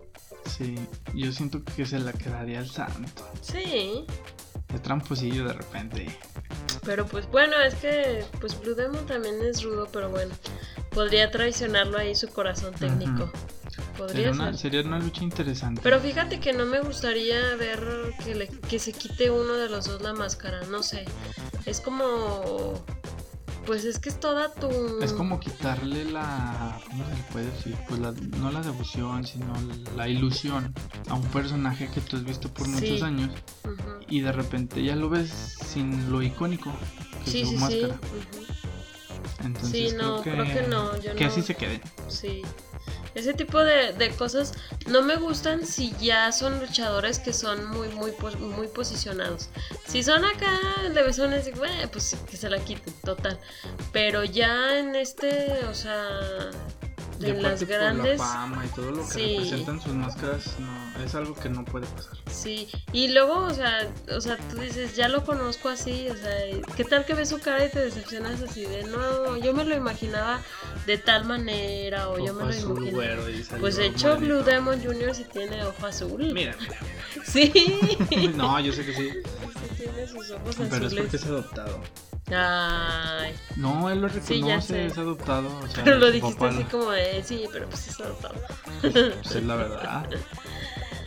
Sí, yo siento que se la quedaría el santo. Sí. Es tramposillo de repente. Pero pues bueno, es que pues Blue Demon también es rudo, pero bueno, podría traicionarlo ahí su corazón técnico. Podría Sería una, ser. sería una lucha interesante. Pero fíjate que no me gustaría ver que, le- que se quite uno de los dos la máscara, no sé. Es como... Pues es que es toda tu... Es como quitarle la. ¿Cómo se le puede decir? Pues la, no la devoción, sino la ilusión a un personaje que tú has visto por Sí. muchos años y de repente ya lo ves sin lo icónico que Sí, es su sí, sí. máscara. Entonces Sí, no, creo creo que, que no, yo que no. así se quede. Sí. Ese tipo de, de cosas no me gustan si ya son luchadores que son muy, muy, muy posicionados. Si son acá de besones, bueno, pues que se la quiten, total. Pero ya en este, o sea, Y en las aparte por grandes. la fama y todo lo que Sí. representan sus máscaras, no, es algo que no puede pasar. Sí, y luego, o sea, o sea, tú dices, ya lo conozco así, o sea, ¿qué tal que ves su cara y te decepcionas así de, no, yo me lo imaginaba de tal manera, o yo me lo azul, imaginaba. y Pues de hecho, morenito. Blue Demon Jr. sí tiene ojo azul. Mira, mira. Sí. no, yo sé que sí. Sí tiene sus ojos Pero es azules. porque es adoptado. Ay, No, él lo Sí, reconoce, sé. es adoptado. O sea, pero lo dijiste así lo- como de, sí, pero pues es adoptado. Pues es la verdad.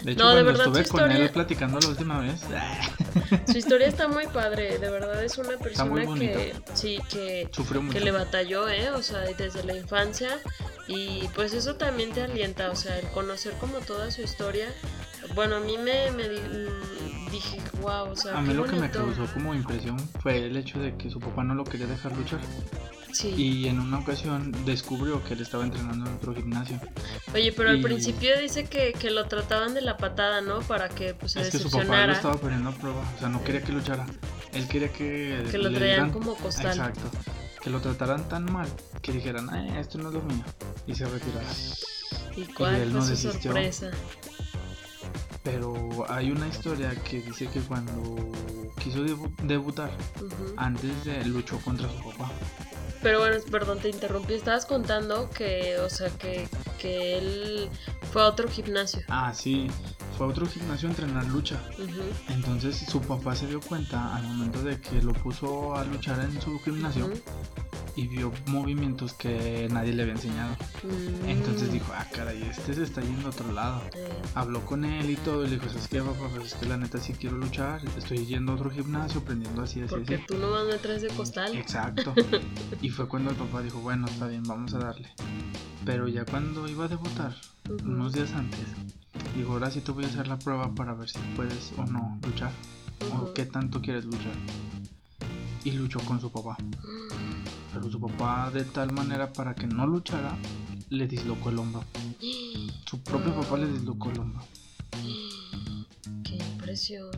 De hecho, No, de cuando verdad, estuve su con historia- él platicando la última vez, Su historia está muy padre, de verdad es una persona que sí que sufrió mucho. que le batalló, ¿eh? O sea, desde la infancia y pues eso también te alienta, o sea, el conocer como toda su historia. Bueno, a mí me, me di- dije, wow, o sea, A mí lo que me causó como impresión fue el hecho de que su papá no lo quería dejar luchar. Sí. Y en una ocasión descubrió que él estaba entrenando en otro gimnasio. Oye, pero al y- principio dice que, que lo trataban de la patada, ¿no? Para que pues se Es que su papá lo estaba poniendo a prueba. O sea, no quería que luchara. Él quería que. Que lo traían dieran- como costal. Exacto. Que lo trataran tan mal que dijeran, "Ay, esto no es lo mío. Y se retirara. ¿Y cuál él fue no su desistió. sorpresa? Pero hay una historia que dice que cuando quiso debu- debutar, antes de luchó contra su papá. Pero bueno, perdón, te interrumpí. Estabas contando que, o sea, que, que él fue a otro gimnasio. Ah, sí, fue a otro gimnasio a entrenar lucha. Entonces su papá se dio cuenta al momento de que lo puso a luchar en su gimnasio y vio movimientos que nadie le había enseñado. Mm, Entonces dijo, ah, caray, este se está yendo a otro lado. eh, Habló con él y todo, y le dijo, ¿sabes qué, papá? Pues es que la neta sí quiero luchar, estoy yendo a otro gimnasio, aprendiendo así, así, porque así. tú nomás me traes de costal. Exacto. y fue cuando el papá dijo, bueno, está bien, vamos a darle. Pero ya cuando iba a debutar, Unos días antes, dijo, ahora sí te voy a hacer la prueba para ver si puedes o no luchar, o qué tanto quieres luchar. Y luchó con su papá. Pero su papá de tal manera para que no luchara, le dislocó el hombro. Su propio papá le dislocó el hombro. Qué impresión.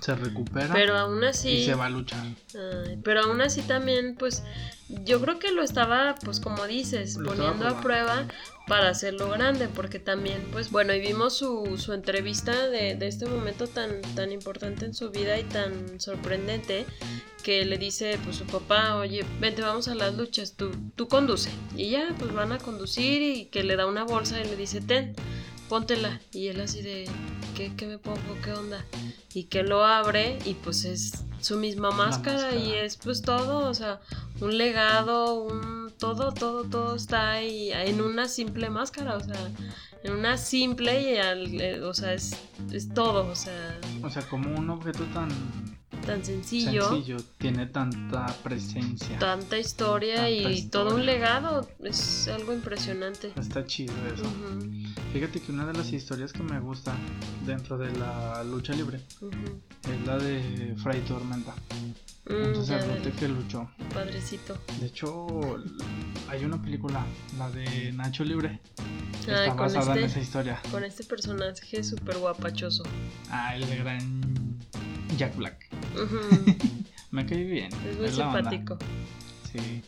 Se recupera Pero aún así. y se va a luchar. Ay, pero aún así también, pues, yo creo que lo estaba, pues como dices, Lo poniendo a prueba para hacerlo grande, porque también, pues, bueno, y vimos su, su entrevista de, de este momento tan, tan importante en su vida y tan sorprendente, que le dice, pues, su papá, oye, vente, vamos a las luchas, tú, tú conduce. Y ya, pues, van a conducir y que le da una bolsa y le dice, ten, póntela. Y él así de, ¿qué, qué me pongo? ¿Qué onda? Y que lo abre y pues es su misma máscara, y máscara. es pues todo, o sea, un legado, un todo, todo, todo está ahí en una simple máscara, o sea, en una simple y al, eh, o sea, es, es todo, o sea, O sea, como un objeto tan tan sencillo, sencillo tiene tanta presencia. tanta historia Tanta y todo un legado, es algo impresionante. Está chido eso. Fíjate que una de las historias que me gusta dentro de la lucha libre es la de Fray Tormenta, un Mm, sacerdote del que luchó. padrecito. De hecho, hay una película, la de Nacho Libre, que Ay, está basada en este- esa historia. Con este personaje súper guapachoso. Ah, el gran Jack Black. Ujú, Me cae bien. Es muy simpático. Sí,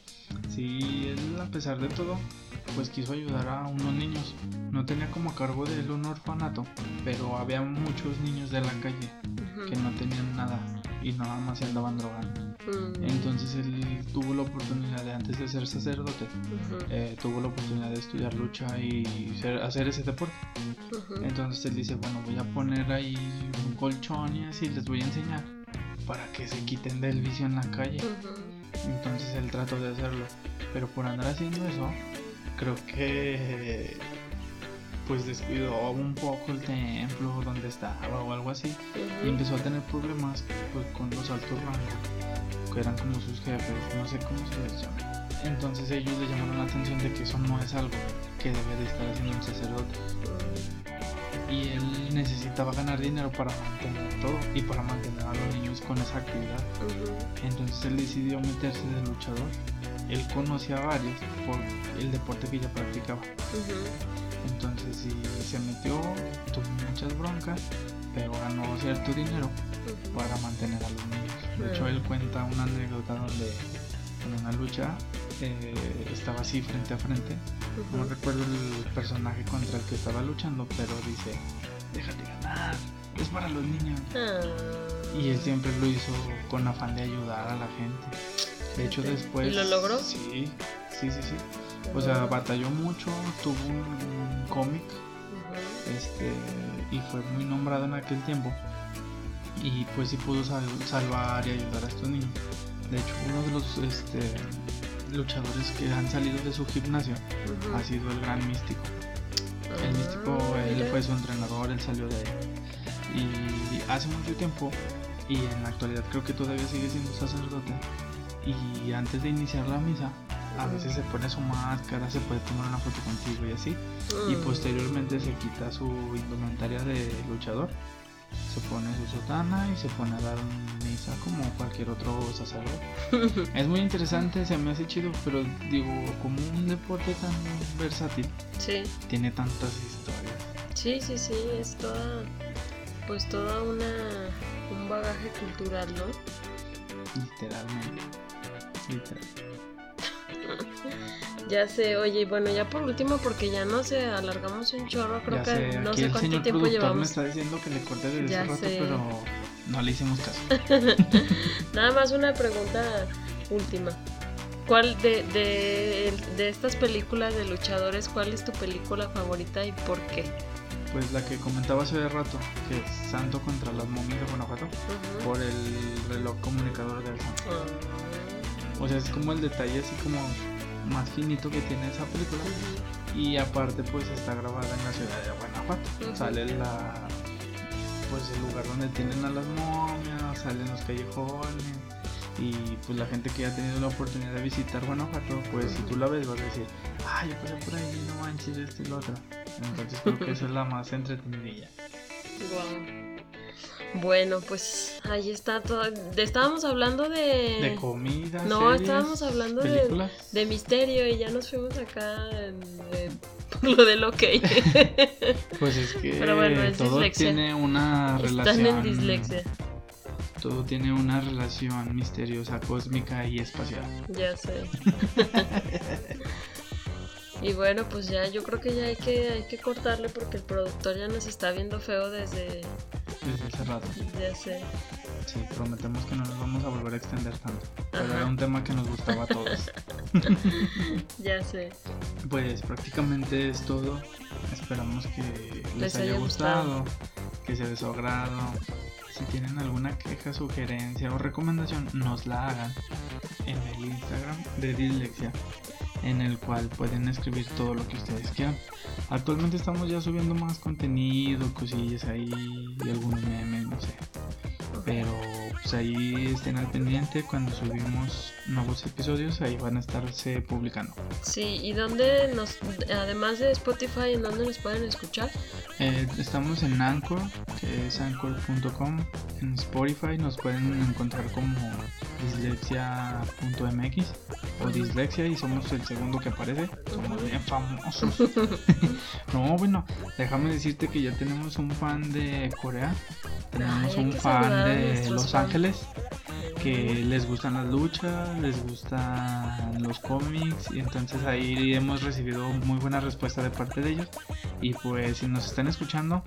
sí, él a pesar de todo, pues quiso ayudar a unos niños. No tenía como a cargo de él un orfanato, pero había muchos niños de la calle que no tenían nada y nada más se andaban drogando. Mm. Entonces él tuvo la oportunidad de, antes de ser sacerdote, eh, tuvo la oportunidad de estudiar lucha y hacer ese deporte. Entonces él dice, bueno, voy a poner ahí un colchón y así les voy a enseñar para que se quiten del vicio en la calle. Entonces él trató de hacerlo. Pero por andar haciendo eso, creo que pues descuidó un poco el templo donde estaba o algo así. Y empezó a tener problemas pues, con los altos rangos, que eran como sus jefes, no sé cómo se les llama. Entonces ellos le llamaron la atención de que eso no es algo que debe de estar haciendo un sacerdote. Y él necesitaba ganar dinero para mantener todo y para mantener a los niños con esa actividad. Entonces él decidió meterse de luchador. Él conocía a varios por el deporte que ella practicaba. Entonces sí, se metió, tuvo muchas broncas, pero ganó cierto dinero para mantener a los niños. De hecho, él cuenta una anécdota donde en una lucha eh, estaba así frente a frente. No recuerdo el personaje contra el que estaba luchando, pero dice, déjate ganar, es para los niños. Ah. Y él siempre lo hizo con afán de ayudar a la gente. De hecho, después... ¿Y lo logró? Sí, sí, sí, sí. O sea, batalló mucho, tuvo un, cómic este, y fue muy nombrado en aquel tiempo. Y pues sí pudo salvar y ayudar a estos niños. De hecho, uno de los este, luchadores que han salido de su gimnasio ha sido el gran místico. El ah, místico, él fue su entrenador, él salió de ahí. Y hace mucho tiempo, y en la actualidad creo que todavía sigue siendo sacerdote, y antes de iniciar la misa, a veces se pone su máscara, se puede tomar una foto contigo y así. Y mm. posteriormente se quita su indumentaria de luchador, se pone su sotana y se pone a dar misa como cualquier otro sacerdote. es muy interesante, se me hace chido, pero digo, como un deporte tan versátil, sí. tiene tantas historias. Sí, sí, sí, es toda, pues toda una, un bagaje cultural, ¿no? Literalmente. Literalmente. Ya sé, oye, bueno, ya por último, porque ya no sé, alargamos un chorro, creo que no sé cuánto tiempo llevamos. me está diciendo que le corté desde ya rato, pero no le hicimos caso. Nada más una pregunta última. ¿Cuál de, de, de, estas películas de luchadores, cuál es tu película favorita y por qué? Pues la que comentaba hace rato, que es Santo contra las momias de Guanajuato, por el reloj comunicador del Santo. O sea, es como el detalle así como más finito que tiene esa película. Y aparte pues está grabada en la ciudad de Guanajuato. Sale la pues el lugar donde tienen a las momias, salen los callejones y pues la gente que ya ha tenido la oportunidad de visitar Guanajuato, pues si tú la ves vas a decir, ay, yo pasé por ahí, no manches, esto y lo otro. Entonces creo que esa es la más entretenidilla. Bueno, pues ahí está todo. Estábamos hablando de. De comida. No, estábamos hablando de, de, misterio y ya nos fuimos acá en, lo del ok. pues es que todo tiene una relación. Están en dislexia. Todo tiene una relación misteriosa, cósmica y espacial. Ya sé. Y bueno, pues ya yo creo que ya hay que, hay que cortarle porque el productor ya nos está viendo feo desde... Desde hace rato. Ya sé. Sí, prometemos que no nos vamos a volver a extender tanto. Pero era un tema que nos gustaba a todos. ya sé. Pues prácticamente es todo. Esperamos que les, haya, gustado, que sea de su agrado. Si tienen alguna queja, sugerencia o recomendación, nos la hagan en el Instagram de Dislexia en el cual pueden escribir todo lo que ustedes quieran. Actualmente estamos ya subiendo más contenido, cosillas ahí, y algunos memes, no sé. Pero pues ahí estén al pendiente cuando subimos nuevos episodios, ahí van a estarse publicando. Sí, ¿y dónde nos, además de Spotify, en dónde nos pueden escuchar? Eh, estamos en Anchor, que es anchor.com. En Spotify nos pueden encontrar como dislexia.mx o dislexia y somos el segundo que aparece. Somos bien famosos. no, bueno, déjame decirte que ya tenemos un fan de Corea, tenemos un fan de Los Ángeles que les gustan las luchas, les gustan los cómics y entonces ahí hemos recibido muy buena respuesta de parte de ellos y pues si nos están escuchando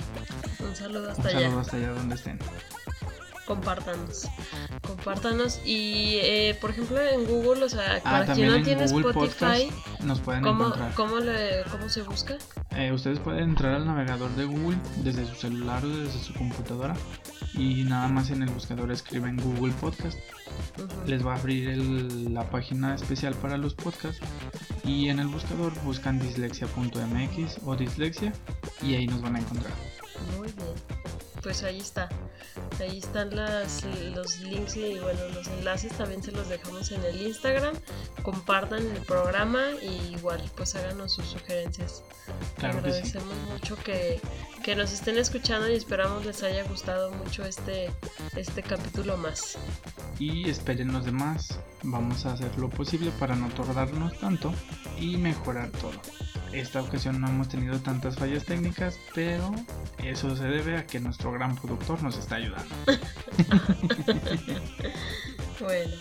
un saludo hasta un saludo hasta allá donde estén. Compártanos. Compártanos. Y, eh, por ejemplo, en Google, o sea, ah, para quien no tiene Spotify, nos pueden ¿cómo, encontrar. ¿cómo, le, ¿Cómo se busca? Eh, ustedes pueden entrar al navegador de Google desde su celular o desde su computadora y nada más en el buscador escriben Google Podcast. Les va a abrir la página especial para los podcasts y en el buscador buscan dislexia.mx o dislexia y ahí nos van a encontrar. Muy bien pues ahí está. Ahí están las, los links y bueno, los enlaces también se los dejamos en el Instagram. Compartan el programa y igual pues háganos sus sugerencias. Agradecemos mucho que, que, nos estén escuchando y esperamos les haya gustado mucho este, este capítulo más. Y esperen los demás. Vamos a hacer lo posible para no tardarnos tanto y mejorar todo. Esta ocasión no hemos tenido tantas fallas técnicas, pero eso se debe a que nuestro gran productor nos está ayudando. bueno.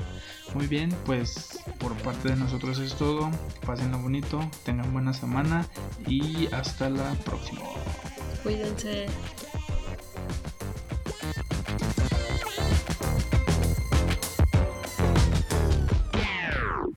Muy bien, pues por parte de nosotros es todo. Pásenlo bonito, tengan buena semana y hasta la próxima. Cuídense.